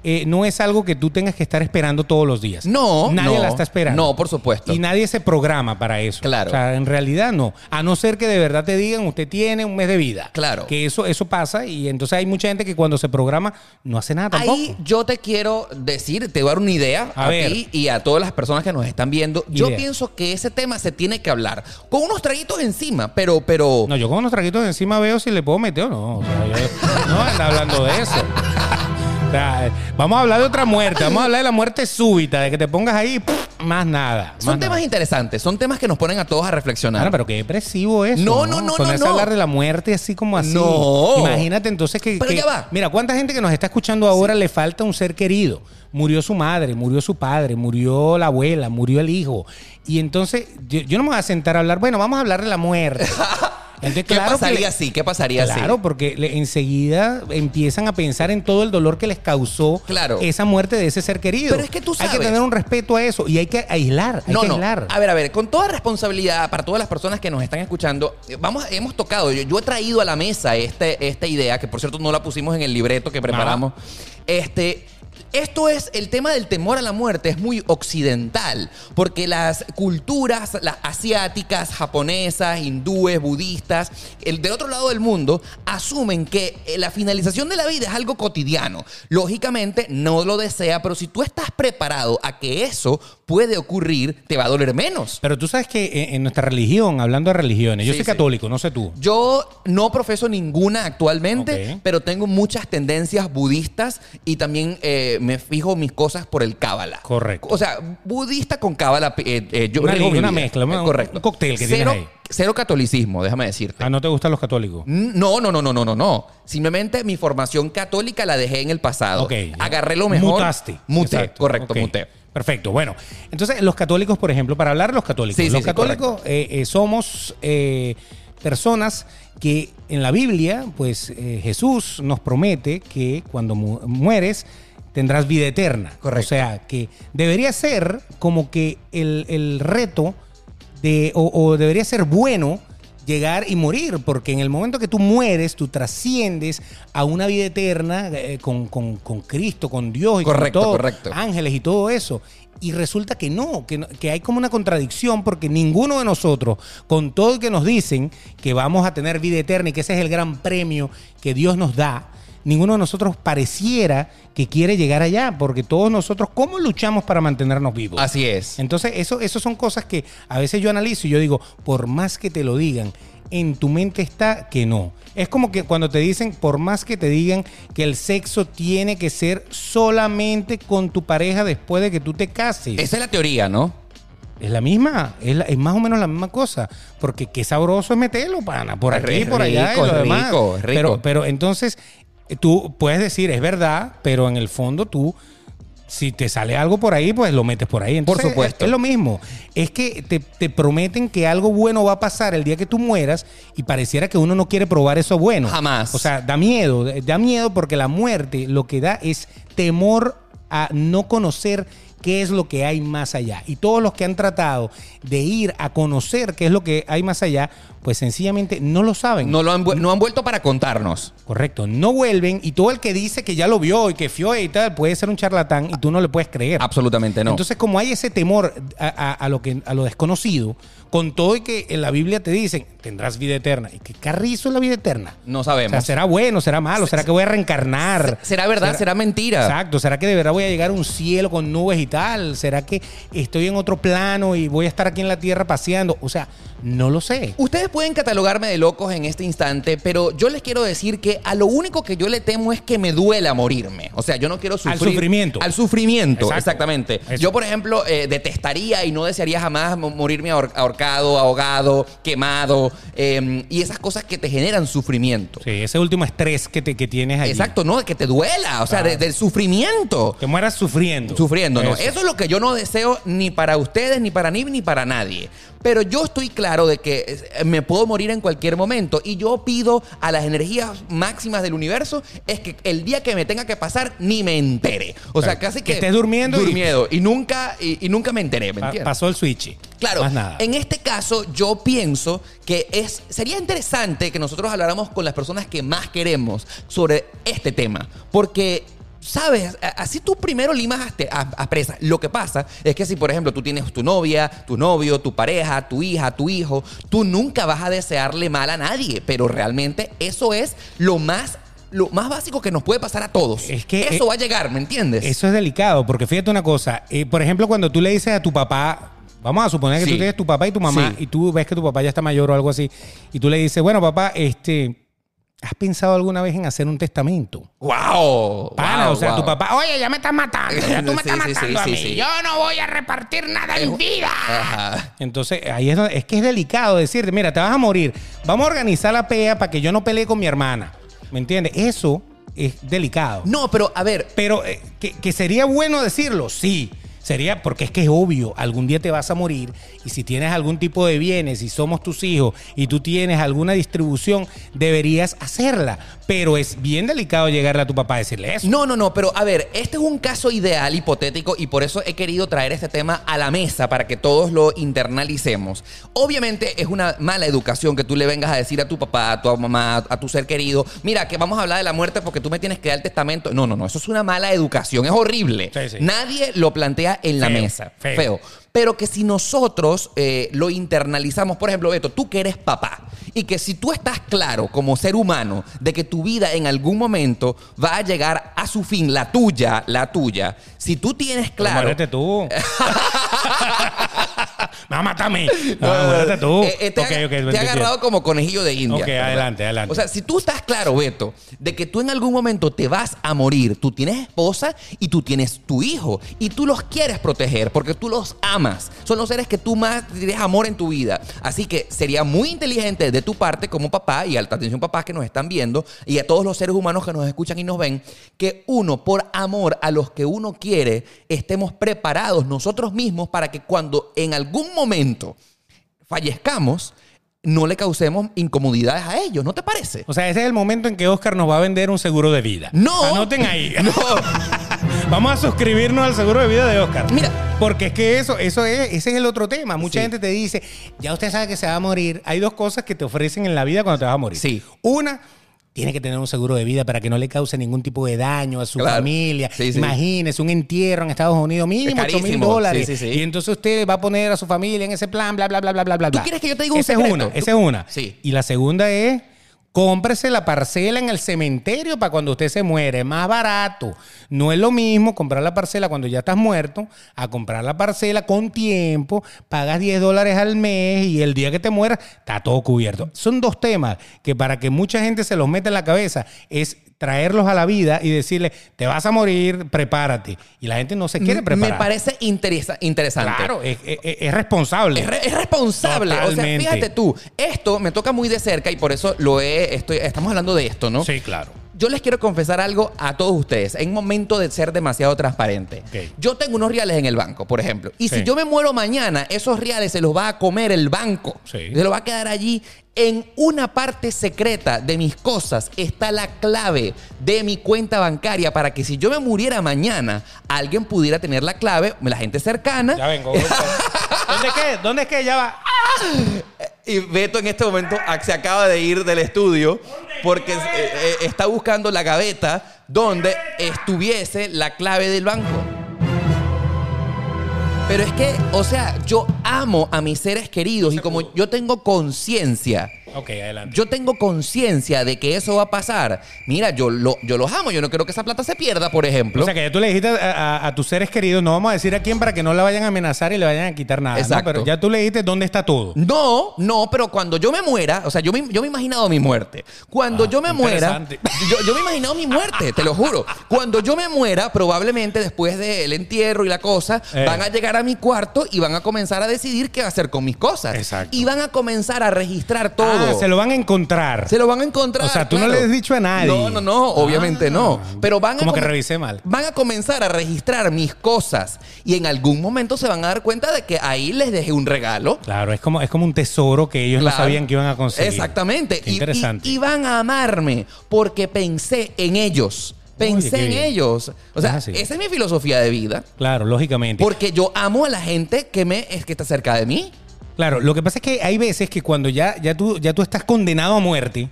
Speaker 2: eh, no es algo que tú tengas que estar esperando todos los días.
Speaker 1: No,
Speaker 2: Nadie
Speaker 1: no.
Speaker 2: la está esperando.
Speaker 1: No, por supuesto.
Speaker 2: Y nadie se programa para eso.
Speaker 1: Claro.
Speaker 2: O sea, en realidad no. A no ser que de verdad te digan, usted tiene un mes de vida.
Speaker 1: Claro.
Speaker 2: Que eso, eso pasa y entonces hay mucha gente que cuando se programa no hace nada tampoco.
Speaker 1: Ahí yo te quiero decir, te voy a dar una idea
Speaker 2: A
Speaker 1: a,
Speaker 2: ver.
Speaker 1: ti y a todas las personas que nos están viendo. Yo
Speaker 2: Idea.
Speaker 1: pienso que ese tema se tiene que hablar con unos traguitos encima, pero, pero.
Speaker 2: No, yo con unos traguitos encima veo si le puedo meter o no. O sea, yo (laughs) no anda hablando de eso. Vamos a hablar de otra muerte. Vamos a hablar de la muerte súbita, de que te pongas ahí, ¡puf! más nada.
Speaker 1: son temas interesantes, son temas que nos ponen a todos a reflexionar.
Speaker 2: Claro, pero qué depresivo eso.
Speaker 1: No, no, no, no,
Speaker 2: a
Speaker 1: no.
Speaker 2: hablar de la muerte así como así.
Speaker 1: No.
Speaker 2: Imagínate entonces que.
Speaker 1: Pero
Speaker 2: que-
Speaker 1: ya va.
Speaker 2: Mira, cuánta gente que nos está escuchando ahora le falta un ser querido. Murió su madre, murió su padre, murió la abuela, murió el hijo. Y entonces, yo, yo no me voy a sentar a hablar, bueno, vamos a hablar de la muerte. (laughs) Entonces,
Speaker 1: ¿Qué
Speaker 2: claro que
Speaker 1: pasaría
Speaker 2: le-
Speaker 1: así? ¿Qué pasaría así?
Speaker 2: Claro, porque le- enseguida empiezan a pensar en todo el dolor que les causó
Speaker 1: Claro.
Speaker 2: esa muerte de ese ser querido.
Speaker 1: Pero es que tú
Speaker 2: Hay que
Speaker 1: sabes.
Speaker 2: tener un respeto a eso y hay que aislar, hay
Speaker 1: No,
Speaker 2: que
Speaker 1: no.
Speaker 2: aislar.
Speaker 1: A ver, a ver, con toda responsabilidad para todas las personas que nos están escuchando, eh, vamos, hemos tocado, yo, yo he traído a la mesa este, esta idea, que por cierto no la pusimos en el libreto que preparamos. Este. Esto es el tema del temor a la muerte, es muy occidental, porque las culturas las asiáticas, japonesas, hindúes, budistas, el del otro lado del mundo, asumen que eh, la finalización de la vida es algo cotidiano. Lógicamente no lo desea, pero si tú estás preparado a que eso puede ocurrir, te va a doler menos.
Speaker 2: Pero tú sabes que en, en nuestra religión, hablando de religiones, yo
Speaker 1: Sí,
Speaker 2: soy
Speaker 1: sí.
Speaker 2: católico, no sé tú.
Speaker 1: Yo no profeso ninguna actualmente, pero tengo muchas tendencias budistas y también eh, me fijo mis cosas por el cábala.
Speaker 2: Correcto.
Speaker 1: O sea, budista con cábala. eh, eh, yo
Speaker 2: Una mezcla, una-
Speaker 1: Eh, correcto.
Speaker 2: un cóctel que tienes
Speaker 1: cero,
Speaker 2: ahí.
Speaker 1: Cero catolicismo, déjame decirte.
Speaker 2: Ah, ¿no te gustan los católicos?
Speaker 1: No, no, no, no, no, no, no. Simplemente mi formación católica la dejé en el pasado.
Speaker 2: Ok.
Speaker 1: Agarré lo mejor.
Speaker 2: Mutaste.
Speaker 1: Muté,
Speaker 2: Exacto.
Speaker 1: correcto, muté.
Speaker 2: Perfecto. Bueno, entonces los católicos, por ejemplo, para hablar de los católicos,
Speaker 1: Sí,
Speaker 2: los
Speaker 1: sí,
Speaker 2: católicos eh, eh, somos eh, personas que en la Biblia, pues eh, Jesús nos promete que cuando mu- mueres tendrás vida eterna.
Speaker 1: Correcto.
Speaker 2: O sea, que debería ser como que el, el reto de, o, o debería ser bueno llegar y morir, porque en el momento que tú mueres, tú trasciendes a una vida eterna eh, con, con- con Cristo, con Dios y
Speaker 1: Correcto,
Speaker 2: con todo,
Speaker 1: correcto.
Speaker 2: ángeles y todo eso. Y resulta que no, que, que hay como una contradicción porque ninguno de nosotros, con todo el que nos dicen que vamos a tener vida eterna y que ese es el gran premio que Dios nos da, ninguno de nosotros pareciera que quiere llegar allá, porque todos nosotros, ¿cómo luchamos para mantenernos vivos?
Speaker 1: Así es.
Speaker 2: Entonces, eso, eso son cosas que a veces yo analizo y yo digo, por más que te lo digan, en tu mente está que no. Es como que cuando te dicen, por más que te digan que el sexo tiene que ser solamente con tu pareja después de que tú te cases.
Speaker 1: Esa es la teoría, ¿no?
Speaker 2: Es la misma, es, la- es más o menos la misma cosa. Porque qué sabroso es meterlo, pana. Por
Speaker 1: Es
Speaker 2: aquí,
Speaker 1: rico,
Speaker 2: por allá y lo demás.
Speaker 1: rico, es rico.
Speaker 2: Pero, pero entonces, eh, tú puedes decir, es verdad, pero en el fondo tú, si te sale algo por ahí, pues lo metes por ahí. Entonces,
Speaker 1: supuesto.
Speaker 2: Es, es lo mismo. Es que te, te prometen que algo bueno va a pasar el día que tú mueras y pareciera que uno no quiere probar eso bueno.
Speaker 1: Jamás.
Speaker 2: O sea, da miedo, da miedo porque la muerte lo que da es temor a no conocer qué es lo que hay más allá. Y todos los que han tratado de ir a conocer qué es lo que hay más allá, pues sencillamente no lo saben.
Speaker 1: No, lo han, no han vuelto para contarnos.
Speaker 2: Correcto, no vuelven y todo el que dice que ya lo vio y que fue y tal, puede ser un charlatán y tú no le puedes creer.
Speaker 1: Absolutamente no.
Speaker 2: Entonces, como hay ese temor a, a- a lo que, a lo desconocido, con todo y que en la Biblia te dicen, tendrás vida eterna. ¿Y qué carrizo es la vida eterna?
Speaker 1: no
Speaker 2: O sea,
Speaker 1: sabemos.
Speaker 2: ¿será bueno, será malo? ¿Será que voy a reencarnar?
Speaker 1: ¿Será verdad? ¿Será mentira?
Speaker 2: Exacto. ¿Será que de verdad voy a llegar a un cielo con nubes y ¿Será que estoy en otro plano y voy a estar aquí en la tierra paseando? O sea, no lo sé.
Speaker 1: Ustedes pueden catalogarme de locos en este instante, pero yo les quiero decir que a lo único que yo le temo es que me duela morirme. O sea, yo no quiero sufrir.
Speaker 2: sufrimiento.
Speaker 1: Al sufrimiento,
Speaker 2: Exacto.
Speaker 1: exactamente.
Speaker 2: Eso.
Speaker 1: Yo, por ejemplo, eh, detestaría y no desearía jamás mo- morirme ahor- ahorcado, ahogado, quemado eh, y esas cosas que te generan sufrimiento.
Speaker 2: Sí, ese último estrés que, te, que tienes allí.
Speaker 1: Exacto, no, que te duela, o sea, de- del sufrimiento.
Speaker 2: Que mueras sufriendo.
Speaker 1: Sufriendo, ¿no?
Speaker 2: Eso.
Speaker 1: Eso es lo que yo no deseo ni para ustedes, ni para mí, ni para nadie. Pero yo estoy claro de que eh, me puedo morir en cualquier momento. Y yo pido a las energías máximas del universo es que el día que me tenga que pasar, ni me entere. O sea, casi
Speaker 2: Que
Speaker 1: que.
Speaker 2: estés durmiendo y-
Speaker 1: Durmiendo. Y, nunca, y, y nunca me enteré, ¿me
Speaker 2: Pa-
Speaker 1: entiendes?
Speaker 2: pasó el switch.
Speaker 1: Claro,
Speaker 2: Más nada.
Speaker 1: en este caso yo pienso que es, sería interesante que nosotros habláramos con las personas que más queremos sobre este tema, porque... Sabes, así tú primero limas a, este- a- a presa. Lo que pasa es que si, por ejemplo, tú tienes tu novia, tu novio, tu pareja, tu hija, tu hijo, tú nunca vas a desearle mal a nadie, pero realmente eso es lo más, lo más básico que nos puede pasar a todos.
Speaker 2: Es que,
Speaker 1: eso
Speaker 2: eh,
Speaker 1: va a llegar, ¿me entiendes?
Speaker 2: Eso es delicado, porque fíjate una cosa. eh, por ejemplo, cuando tú le dices a tu papá, vamos a suponer que
Speaker 1: Sí.
Speaker 2: tú tienes tu papá y tu mamá,
Speaker 1: Sí.
Speaker 2: y tú ves que tu papá ya está mayor o algo así, y tú le dices, bueno, papá, este, ¿has pensado alguna vez en hacer un testamento?
Speaker 1: ¡Wow! Wow,
Speaker 2: o sea,
Speaker 1: wow.
Speaker 2: tu papá, oye,
Speaker 3: ya me estás matando. Ya tú (laughs) me
Speaker 1: Sí,
Speaker 3: estás
Speaker 1: sí, sí,
Speaker 3: matando a mí. Yo no voy a repartir nada en vida.
Speaker 1: Ajá.
Speaker 2: Entonces, ahí es, donde- es que es delicado decirte, mira, te vas a morir, vamos a organizar la pea para que yo no pelee con mi hermana. ¿Me entiendes? Eso es delicado.
Speaker 1: No, pero a ver,
Speaker 2: Pero eh, que, que sería bueno decirlo, sí. Sería porque es que es obvio, algún día te vas a morir y si tienes algún tipo de bienes y somos tus hijos y tú tienes alguna distribución, deberías hacerla. Pero es bien delicado llegarle a tu papá a decirle eso.
Speaker 1: No, no, no, pero a ver, este es un caso ideal, hipotético, y por eso he querido traer este tema a la mesa para que todos lo internalicemos. Obviamente es una mala educación que tú le vengas a decir a tu papá, a tu mamá, a tu ser querido, mira, que vamos a hablar de la muerte porque tú me tienes que dar el testamento. No, no, no, eso es una mala educación, es horrible.
Speaker 2: Sí, sí.
Speaker 1: Nadie lo plantea en la
Speaker 2: Feo,
Speaker 1: mesa.
Speaker 2: feo.
Speaker 1: Feo. Pero que si nosotros eh, lo internalizamos, por ejemplo, Beto, tú que eres papá, y que si tú estás claro como ser humano de que tu vida en algún momento va a llegar a su fin, la tuya, la tuya, si tú tienes claro...
Speaker 2: muérete tú. (laughs) (laughs) Me va a matar a mí. No, tú.
Speaker 1: Eh, eh, te, ha, te ha agarrado como conejillo de India.
Speaker 2: Ok, adelante, adelante.
Speaker 1: O sea, si tú estás claro, Beto, de que tú en algún momento te vas a morir, tú tienes esposa y tú tienes tu hijo y tú los quieres proteger porque tú los amas. Son los seres que tú más tienes amor en tu vida. Así que sería muy inteligente de tu parte como papá y alta atención papás que nos están viendo y a todos los seres humanos que nos escuchan y nos ven, que uno, por amor a los que uno quiere, estemos preparados nosotros mismos para que cuando en algún momento fallezcamos, no le causemos incomodidades a ellos, ¿no te parece?
Speaker 2: O sea, ese es el momento en que Oscar nos va a vender un seguro de vida.
Speaker 1: No.
Speaker 2: Anoten ahí. (laughs)
Speaker 1: No. (laughs)
Speaker 2: Vamos a suscribirnos al seguro de vida de Oscar.
Speaker 1: Mira.
Speaker 2: Porque es que eso, eso es, ese es el otro tema. Mucha
Speaker 1: Sí.
Speaker 2: gente te dice, ya usted sabe que se va a morir. Hay dos cosas que te ofrecen en la vida cuando te vas a morir.
Speaker 1: Sí.
Speaker 2: Una, tiene que tener un seguro de vida para que no le cause ningún tipo de daño a su
Speaker 1: Claro.
Speaker 2: familia.
Speaker 1: Sí, sí.
Speaker 2: Imagínese un entierro en Estados Unidos, mínimo
Speaker 1: Es
Speaker 2: 8 mil dólares.
Speaker 1: Sí.
Speaker 2: Y entonces usted va a poner a su familia en ese plan, bla, bla, bla, bla, bla, bla.
Speaker 1: ¿Tú quieres que yo te diga un
Speaker 2: esa es una, esa es una.
Speaker 1: Sí.
Speaker 2: Y la segunda es cómprese la parcela en el cementerio para cuando usted se muere. Es más barato. No es lo mismo comprar la parcela cuando ya estás muerto a comprar la parcela con tiempo, pagas 10 dólares al mes y el día que te mueras está todo cubierto. Son dos temas que para que mucha gente se los meta en la cabeza es traerlos a la vida y decirle, te vas a morir, prepárate. Y la gente no se quiere preparar.
Speaker 1: Me parece interesa- interesante.
Speaker 2: Claro, es, es- es responsable.
Speaker 1: Es, re- es responsable. O sea, fíjate tú, esto me toca muy de cerca y por eso lo he, estoy, estamos hablando de esto, ¿no?
Speaker 2: Sí, claro.
Speaker 1: Yo les quiero confesar algo a todos ustedes. En momento de ser demasiado transparente. Yo tengo unos reales en el banco, por ejemplo. Y
Speaker 2: Sí.
Speaker 1: si yo me muero mañana, esos reales se los va a comer el banco.
Speaker 2: Sí.
Speaker 1: Se los va a quedar allí. En una parte secreta de mis cosas está la clave de mi cuenta bancaria para que si yo me muriera mañana, alguien pudiera tener la clave, la gente cercana.
Speaker 2: Ya vengo. ¿Dónde es que? ¿Dónde es que? Ya va. (laughs)
Speaker 1: Y Beto en este momento se acaba de ir del estudio porque eh, eh, está buscando la gaveta donde estuviese la clave del banco. Pero es que, o sea, yo amo a mis seres queridos y como yo tengo conciencia,
Speaker 2: Ok, adelante.
Speaker 1: yo tengo conciencia de que eso va a pasar. Mira, yo, lo, yo los amo, yo no quiero que esa plata se pierda, por ejemplo.
Speaker 2: O sea que ya tú le dijiste a, a- a tus seres queridos, no vamos a decir a quién para que no la vayan a amenazar y le vayan a quitar nada. ¿no?
Speaker 1: Exacto.
Speaker 2: Pero ya tú le dijiste dónde está todo.
Speaker 1: No, no, pero cuando yo me muera, o sea, yo me, yo me he imaginado mi muerte. Cuando
Speaker 2: Ah,
Speaker 1: yo me muera, (laughs) yo, yo me he imaginado mi muerte, te lo juro. Cuando yo me muera, probablemente después del entierro y la cosa,
Speaker 2: Eh.
Speaker 1: van a llegar a mi cuarto y van a comenzar a decidir qué hacer con mis cosas.
Speaker 2: Exacto.
Speaker 1: Y van a comenzar a registrar todo.
Speaker 2: Ah, se lo van a encontrar.
Speaker 1: Se lo van a encontrar.
Speaker 2: O sea, tú no
Speaker 1: claro.
Speaker 2: le has dicho a nadie.
Speaker 1: No, no, no, obviamente
Speaker 2: Ah.
Speaker 1: no. Pero van a
Speaker 2: Como que revisé mal.
Speaker 1: Van a comenzar a registrar mis cosas y en algún momento se van a dar cuenta de que ahí les dejé un regalo.
Speaker 2: Claro, es como, es como un tesoro que ellos
Speaker 1: Claro.
Speaker 2: no sabían que iban a conseguir.
Speaker 1: Exactamente.
Speaker 2: Qué
Speaker 1: Y-
Speaker 2: interesante.
Speaker 1: Y, y van a amarme porque pensé en ellos. Pensé
Speaker 2: Oye,
Speaker 1: en
Speaker 2: bien.
Speaker 1: ellos. O sea,
Speaker 2: Es así.
Speaker 1: esa es mi filosofía de vida.
Speaker 2: Claro, lógicamente.
Speaker 1: Porque yo amo a la gente que me es que está cerca de mí.
Speaker 2: Claro, lo que pasa es que hay veces que cuando ya, ya, tú, ya tú estás condenado a muerte,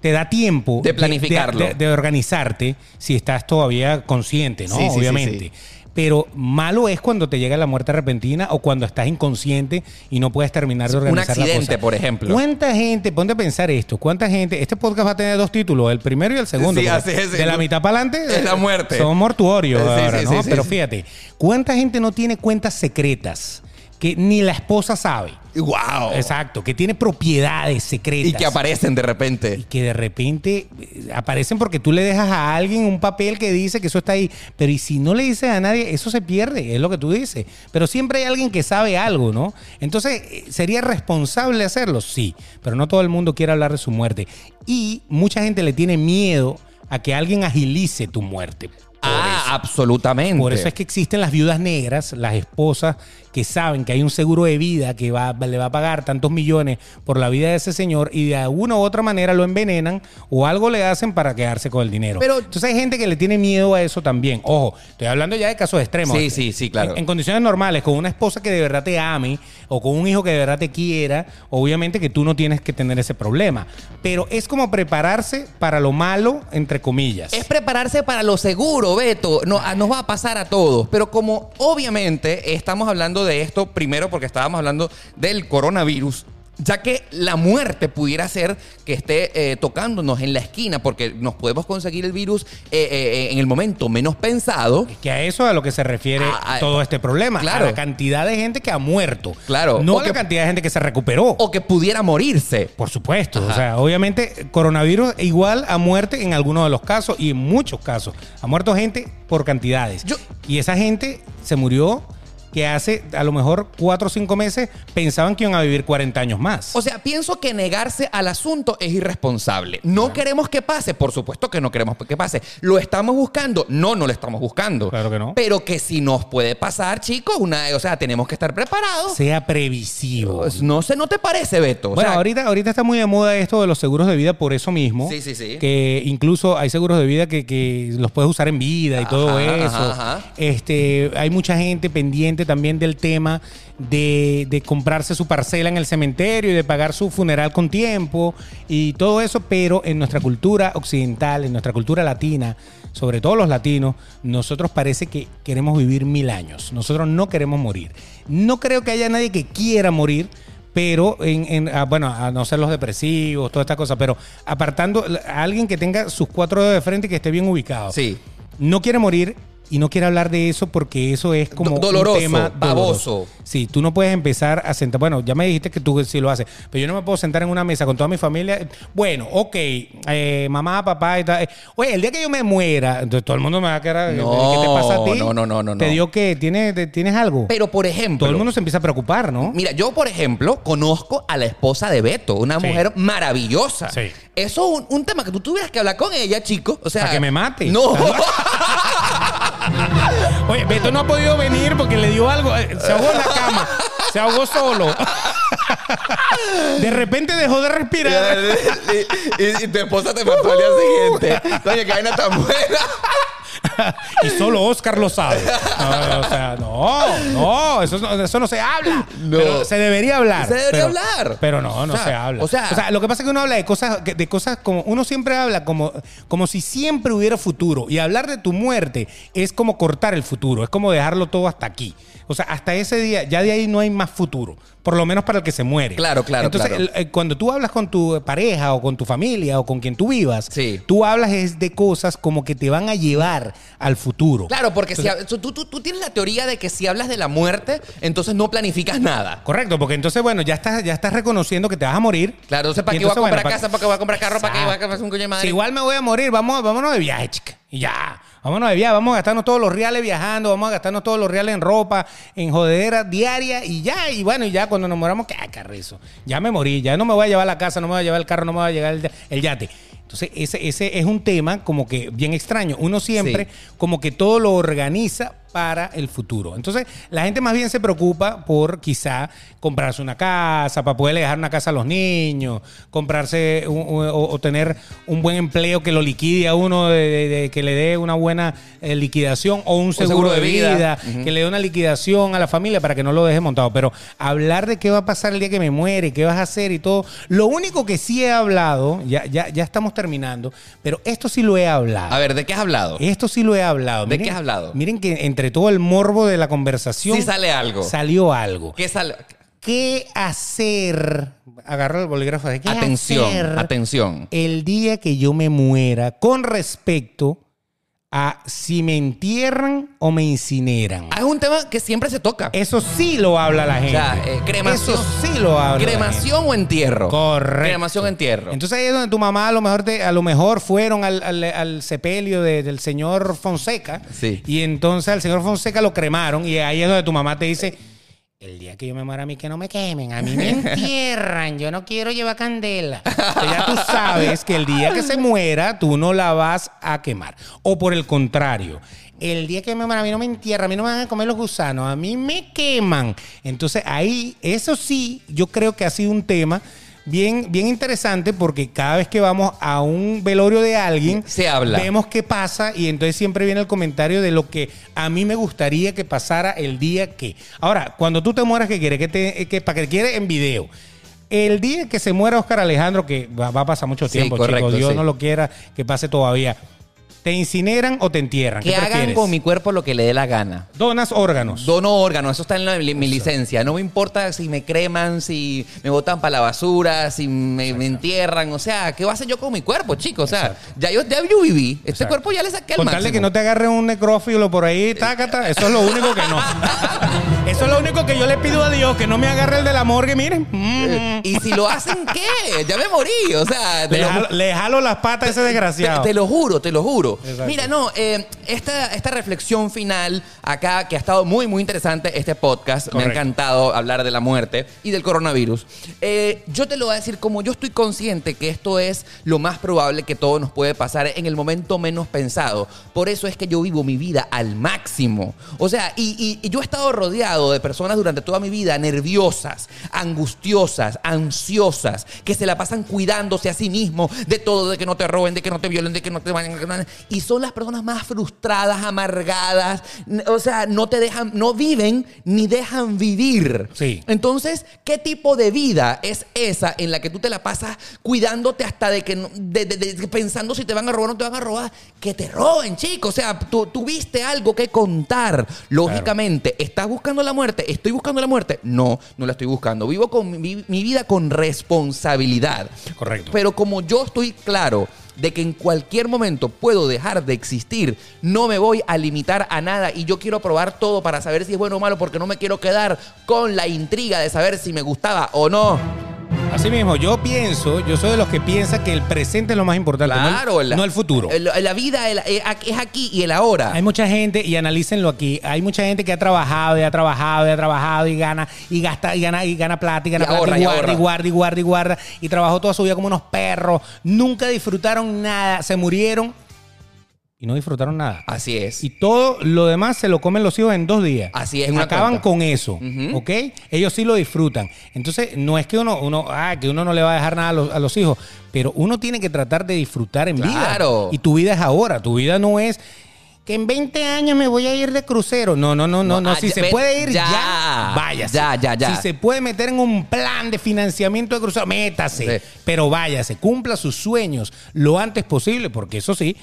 Speaker 2: te da tiempo
Speaker 1: De planificarlo.
Speaker 2: de, de organizarte si estás todavía consciente, ¿no?
Speaker 1: Sí, sí, sí,
Speaker 2: Obviamente.
Speaker 1: sí.
Speaker 2: Pero malo es cuando te llega la muerte repentina o cuando estás inconsciente y no puedes terminar de
Speaker 1: Un
Speaker 2: organizar la
Speaker 1: accidente,
Speaker 2: cosa.
Speaker 1: por ejemplo.
Speaker 2: ¿Cuánta gente, ponte a pensar esto, cuánta gente, este podcast va a tener dos títulos, el primero y el segundo.
Speaker 1: Sí, así es.
Speaker 2: De la mitad para adelante
Speaker 1: Es la muerte.
Speaker 2: Son mortuorios ahora,
Speaker 1: sí,
Speaker 2: ¿no? Pero fíjate, ¿cuánta gente no tiene cuentas secretas que ni la esposa sabe?
Speaker 1: ¡Wow!
Speaker 2: Exacto, que tiene propiedades secretas.
Speaker 1: Y que aparecen de repente.
Speaker 2: Y que de repente eh, aparecen porque tú le dejas a alguien un papel que dice que eso está ahí. Pero y si no le dices a nadie, eso se pierde, es lo que tú dices. Pero siempre hay alguien que sabe algo, ¿no? Entonces, eh, ¿sería responsable hacerlo? Sí, pero no todo el mundo quiere hablar de su muerte. Y mucha gente le tiene miedo a que alguien agilice tu muerte. Por
Speaker 1: Ah,
Speaker 2: eso.
Speaker 1: absolutamente.
Speaker 2: Por eso es que existen las viudas negras, las esposas que saben que hay un seguro de vida que va, le va a pagar tantos millones por la vida de ese señor y de alguna u otra manera lo envenenan o algo le hacen para quedarse con el dinero.
Speaker 1: Pero-
Speaker 2: Entonces hay gente que le tiene miedo a eso también. Ojo, estoy hablando ya de casos extremos.
Speaker 1: Sí, sí, sí, claro.
Speaker 2: En, en condiciones normales, con una esposa que de verdad te ame o con un hijo que de verdad te quiera, obviamente que tú no tienes que tener ese problema. Pero es como prepararse para lo malo, entre comillas.
Speaker 1: Es prepararse para lo seguro, Beto. No, nos va a pasar a todos. Pero como obviamente estamos hablando de esto, primero porque estábamos hablando del coronavirus. Ya que la muerte pudiera ser que esté eh, tocándonos en la esquina porque nos podemos conseguir el virus eh, eh, en el momento menos pensado.
Speaker 2: Que a eso es a lo que se refiere
Speaker 1: Ah, ah,
Speaker 2: todo este problema.
Speaker 1: claro.
Speaker 2: A la cantidad de gente que ha muerto.
Speaker 1: Claro.
Speaker 2: No
Speaker 1: O
Speaker 2: a la
Speaker 1: que-
Speaker 2: cantidad de gente que se recuperó.
Speaker 1: O que pudiera morirse.
Speaker 2: por supuesto.
Speaker 1: Ajá.
Speaker 2: O sea, obviamente, coronavirus igual a muerte en algunos de los casos y en muchos casos. Ha muerto gente por cantidades.
Speaker 1: Yo-
Speaker 2: y esa gente se murió que hace a lo mejor cuatro o cinco meses pensaban que iban a vivir 40 años más.
Speaker 1: O sea, pienso que negarse al asunto es irresponsable. No queremos que pase, por supuesto que no queremos que pase. ¿Lo estamos buscando? No, no lo estamos buscando.
Speaker 2: Claro que no.
Speaker 1: Pero que si nos puede pasar, chicos, una, o sea, tenemos que estar preparados.
Speaker 2: sea previsivo.
Speaker 1: Pues, No sé, ¿no te parece, Beto? O
Speaker 2: Bueno,
Speaker 1: sea,
Speaker 2: ahorita, ahorita está muy de moda esto de los seguros de vida por eso mismo.
Speaker 1: Sí, sí, sí.
Speaker 2: Que incluso hay seguros de vida que, que los puedes usar en vida y todo eso.
Speaker 1: ajá, ajá.
Speaker 2: Este, hay mucha gente pendiente también del tema de, de comprarse su parcela en el cementerio y de pagar su funeral con tiempo y todo eso, pero en nuestra cultura occidental, en nuestra cultura latina, sobre todo los latinos, nosotros parece que queremos vivir mil años. Nosotros no queremos morir. No creo que haya nadie que quiera morir. Pero, en, en- ah, bueno, a no ser los depresivos, toda esta cosa, pero apartando a alguien que tenga sus cuatro dedos de frente y que esté bien ubicado.
Speaker 1: Sí.
Speaker 2: No quiere morir y no quiere hablar de eso porque eso es como
Speaker 1: Do- doloroso,
Speaker 2: un tema
Speaker 1: baboso.
Speaker 2: Sí, tú no puedes empezar a sentar. Bueno, ya me dijiste que tú sí lo haces, pero yo no me puedo sentar en una mesa con toda mi familia. Bueno, ok, eh, mamá, papá y tal. Eh, Oye, el día que yo me muera, entonces todo el mundo me va a quedar.
Speaker 1: No,
Speaker 2: ¿Qué te pasa a ti?
Speaker 1: no, no, no, no,
Speaker 2: ¿Te dio que ¿Tienes, ¿Tienes algo?
Speaker 1: Pero, por ejemplo,
Speaker 2: todo el mundo se empieza a preocupar, ¿no?
Speaker 1: Mira, yo, por ejemplo, conozco a la esposa de Beto, una
Speaker 2: Sí.
Speaker 1: mujer maravillosa.
Speaker 2: Sí.
Speaker 1: Eso es un, un tema que tú tuvieras que hablar con ella, chico. O sea,
Speaker 2: Para que me mate.
Speaker 1: No. (laughs) (laughs)
Speaker 2: Oye, Beto no ha podido venir porque le dio algo. eh, Se ahogó en la cama. Se ahogó solo. De repente dejó de respirar.
Speaker 1: y, y- y tu esposa te mató al día siguiente. (laughs) Coño, que vaina tan buena. (laughs)
Speaker 2: Y solo Oscar lo sabe. No, o sea, no, no, eso, no- eso no se habla.
Speaker 1: No.
Speaker 2: Pero se debería hablar.
Speaker 1: Se debería
Speaker 2: pero-
Speaker 1: hablar.
Speaker 2: Pero no, no
Speaker 1: O sea,
Speaker 2: se habla.
Speaker 1: o sea-
Speaker 2: lo que pasa es que uno habla de cosas, de cosas como. Uno siempre habla como, como si siempre hubiera futuro. Y hablar de tu muerte es como cortar el futuro. Es como dejarlo todo hasta aquí. O sea, hasta ese día, ya de ahí no hay más futuro. Por lo menos para el que se muere.
Speaker 1: Claro, claro,
Speaker 2: Entonces,
Speaker 1: claro.
Speaker 2: el- eh, cuando tú hablas con tu pareja o con tu familia o con quien tú vivas,
Speaker 1: Sí.
Speaker 2: tú hablas es de cosas como que te van a llevar al futuro.
Speaker 1: Claro, porque si, tú, tú- tú tienes la teoría de que si hablas de la muerte, entonces no planificas nada.
Speaker 2: Correcto, porque entonces, bueno, ya estás, ya estás reconociendo que te vas a morir.
Speaker 1: Claro, entonces, ¿para qué voy a comprar
Speaker 2: bueno,
Speaker 1: casa? ¿Para qué voy a comprar carro? ¿Para qué voy a hacer un coño de madre?
Speaker 2: Si igual me voy a morir, vamos, vámonos de viaje, chica. Y ya. Vámonos de viaje, vamos a gastarnos todos los reales viajando, vamos a gastarnos todos los reales en ropa, en jodedera diaria y ya. Y bueno, y ya cuando nos moramos, ¿qué carrizo? Ya me morí, ya no me voy a llevar la casa, no me voy a llevar el carro, no me voy a llevar el, el yate. Entonces, ese, ese es un tema como que bien extraño. Uno siempre
Speaker 1: Sí.
Speaker 2: como que todo lo organiza para el futuro. Entonces, la gente más bien se preocupa por quizá comprarse una casa, para poderle dejar una casa a los niños, comprarse un- o, o tener un buen empleo que lo liquide a uno, de, de- de que le dé una buena eh, liquidación o un seguro, de vida, que le dé una liquidación a la familia para que no lo deje montado. Pero hablar de qué va a pasar el día que me muere, qué vas a hacer y todo. Lo único que sí he hablado, ya, ya, ya estamos terminando, pero esto sí lo he hablado.
Speaker 1: A ver, ¿de qué has hablado?
Speaker 2: Esto sí lo he hablado.
Speaker 1: ¿De qué has hablado?
Speaker 2: Miren que entre todo el morbo de la conversación.
Speaker 1: Sí sale algo.
Speaker 2: Salió algo.
Speaker 1: ¿Qué sale?
Speaker 2: ¿Qué hacer? Agarra el bolígrafo. ¿Qué
Speaker 1: Atención,
Speaker 2: hacer
Speaker 1: atención.
Speaker 2: El día que yo me muera con respecto a si me entierran o me incineran.
Speaker 1: Ah, Es un tema que siempre se toca.
Speaker 2: Eso sí lo habla la gente.
Speaker 1: sea, eh, cremación.
Speaker 2: Eso sí lo habla.
Speaker 1: ¿Cremación o entierro?
Speaker 2: Correcto.
Speaker 1: Cremación o entierro.
Speaker 2: Entonces ahí es donde tu mamá a lo mejor te, a lo mejor fueron al, al- al sepelio de- del señor Fonseca.
Speaker 1: Sí.
Speaker 2: Y entonces al señor Fonseca lo cremaron. Y ahí es donde tu mamá te dice. El día que yo me muera a mí que no me quemen, a mí me entierran, yo no quiero llevar candela. Entonces ya tú sabes que el día que se muera tú no la vas a quemar. O por el contrario, el día que me muera a mí no me entierran, a mí no me van a comer los gusanos, a mí me queman. Entonces ahí, eso sí, yo creo que ha sido un tema bien, bien interesante porque cada vez que vamos a un velorio de alguien,
Speaker 1: Se habla.
Speaker 2: vemos qué pasa y entonces siempre viene el comentario de lo que a mí me gustaría que pasara el día que. Ahora, cuando tú te mueras, ¿qué quieres? Que te, que, para que quieres en video. El día que se muera Oscar Alejandro, que va, va a pasar mucho
Speaker 1: Sí,
Speaker 2: tiempo,
Speaker 1: correcto,
Speaker 2: chicos, Dios
Speaker 1: sí.
Speaker 2: no lo quiera que pase todavía. ¿Te incineran o te entierran?
Speaker 1: que
Speaker 2: ¿Qué
Speaker 1: hagan
Speaker 2: prefieres?
Speaker 1: con mi cuerpo lo que le dé la gana.
Speaker 2: Donas órganos.
Speaker 1: Dono órganos, eso está en la- mi licencia. No me importa si me creman, si me botan para la basura, si me, me entierran. O sea, ¿qué voy a hacer yo con mi cuerpo, chicos? O sea, ya yo, ya yo viví. Este
Speaker 2: Exacto.
Speaker 1: cuerpo ya le saqué el
Speaker 2: Con tal
Speaker 1: máximo.
Speaker 2: de que no te agarre un necrófilo por ahí, tácata, eso es lo único que no. (laughs) Eso es lo único que yo le pido a Dios, que no me agarre el de la morgue, miren. Mm.
Speaker 1: Y si lo hacen, ¿qué? Ya me morí. O sea, te
Speaker 2: Le
Speaker 1: lo,
Speaker 2: jalo, le jalo las patas a ese
Speaker 1: te-
Speaker 2: desgraciado.
Speaker 1: te lo juro, te lo juro. Futuro.
Speaker 2: Exacto.
Speaker 1: Mira, no, eh, esta, esta reflexión final acá, que ha estado muy, muy interesante este podcast, me ha encantado hablar de la muerte y del coronavirus. Eh, yo te lo voy a decir como yo estoy consciente que esto es lo más probable que todo nos puede pasar en el momento menos pensado. Por eso es que yo vivo mi vida al máximo. O sea, y, y- y yo he estado rodeado de personas durante toda mi vida nerviosas, angustiosas, ansiosas, que se la pasan cuidándose a sí mismo de todo, de que no te roben, de que no te violen, de que no te vayan. Y son las personas más frustradas, amargadas. O sea, no te dejan, no viven ni dejan vivir.
Speaker 2: Sí.
Speaker 1: Entonces, ¿qué tipo de vida es esa en la que tú te la pasas cuidándote hasta de que no- de- de- de- pensando si te van a robar o no te van a robar? Que te roben, chicos. O sea, tú tuviste algo que contar. Lógicamente, ¿estás buscando la muerte? ¿Estoy buscando la muerte? No, no la estoy buscando. Vivo con mi, mi vida con responsabilidad.
Speaker 2: Correcto.
Speaker 1: Pero como yo estoy claro de que en cualquier momento puedo dejar de existir, no me voy a limitar a nada y yo quiero probar todo para saber si es bueno o malo porque no me quiero quedar con la intriga de saber si me gustaba o no.
Speaker 2: Así mismo, yo pienso, yo soy de los que piensa que el presente es lo más importante, no el-
Speaker 1: Claro,
Speaker 2: no, el, futuro.
Speaker 1: La vida el- es aquí y el ahora.
Speaker 2: Hay mucha gente, y analícenlo aquí, hay mucha gente que ha trabajado y ha trabajado y ha trabajado y gana y gasta y gana y gana plata y gana
Speaker 1: Y
Speaker 2: plata
Speaker 1: ahorra,
Speaker 2: y
Speaker 1: y
Speaker 2: guarda y guarda y guarda y guarda y trabajó toda su vida como unos perros, nunca disfrutaron nada, se murieron y no disfrutaron nada.
Speaker 1: Así es.
Speaker 2: Y todo lo demás se lo comen los hijos en dos días.
Speaker 1: Así es, una
Speaker 2: Acaban
Speaker 1: cuenta.
Speaker 2: con eso,
Speaker 1: Ujú.
Speaker 2: ¿ok? Ellos sí lo disfrutan. Entonces, no es que uno, uno, ah, que uno no le va a dejar nada a los, a los hijos, pero uno tiene que tratar de disfrutar en vida.
Speaker 1: Claro.
Speaker 2: Y tu vida es ahora, tu vida no es que en 20 años me voy a ir de crucero. No, no, no, no,
Speaker 1: No, ah,
Speaker 2: Si se puede ir
Speaker 1: ya.
Speaker 2: ya, váyase.
Speaker 1: Ya, ya, ya.
Speaker 2: Si se puede meter en un plan de financiamiento de crucero, métase. Pero váyase, cumpla sus sueños lo antes posible, porque eso sí,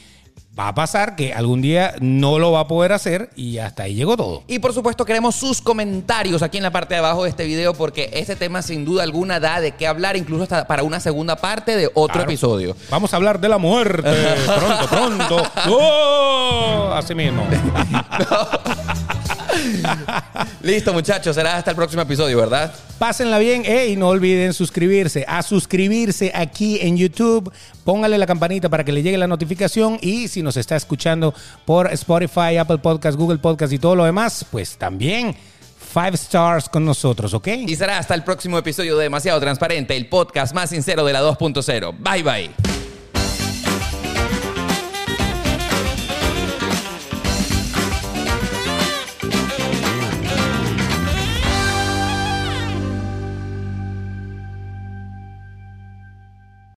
Speaker 2: va a pasar que algún día no lo va a poder hacer y hasta ahí llegó todo.
Speaker 1: Y por supuesto queremos sus comentarios aquí en la parte de abajo de este video porque este tema sin duda alguna da de qué hablar, incluso hasta para una segunda parte de otro
Speaker 2: Claro.
Speaker 1: episodio.
Speaker 2: Vamos a hablar de la muerte. (laughs) pronto, pronto. (laughs) ¡Oh! Así mismo. (laughs) (laughs)
Speaker 1: Listo muchachos, será hasta el próximo episodio, ¿verdad?
Speaker 2: Pásenla bien. y no olviden suscribirse. A suscribirse aquí en YouTube. Póngale la campanita para que le llegue la notificación. Y si nos está escuchando por Spotify, Apple Podcast, Google Podcast y todo lo demás, pues también five stars con nosotros, ¿ok?
Speaker 1: Y será hasta el próximo episodio de Demasiado Transparente, el podcast más sincero de la 2.0. Bye bye.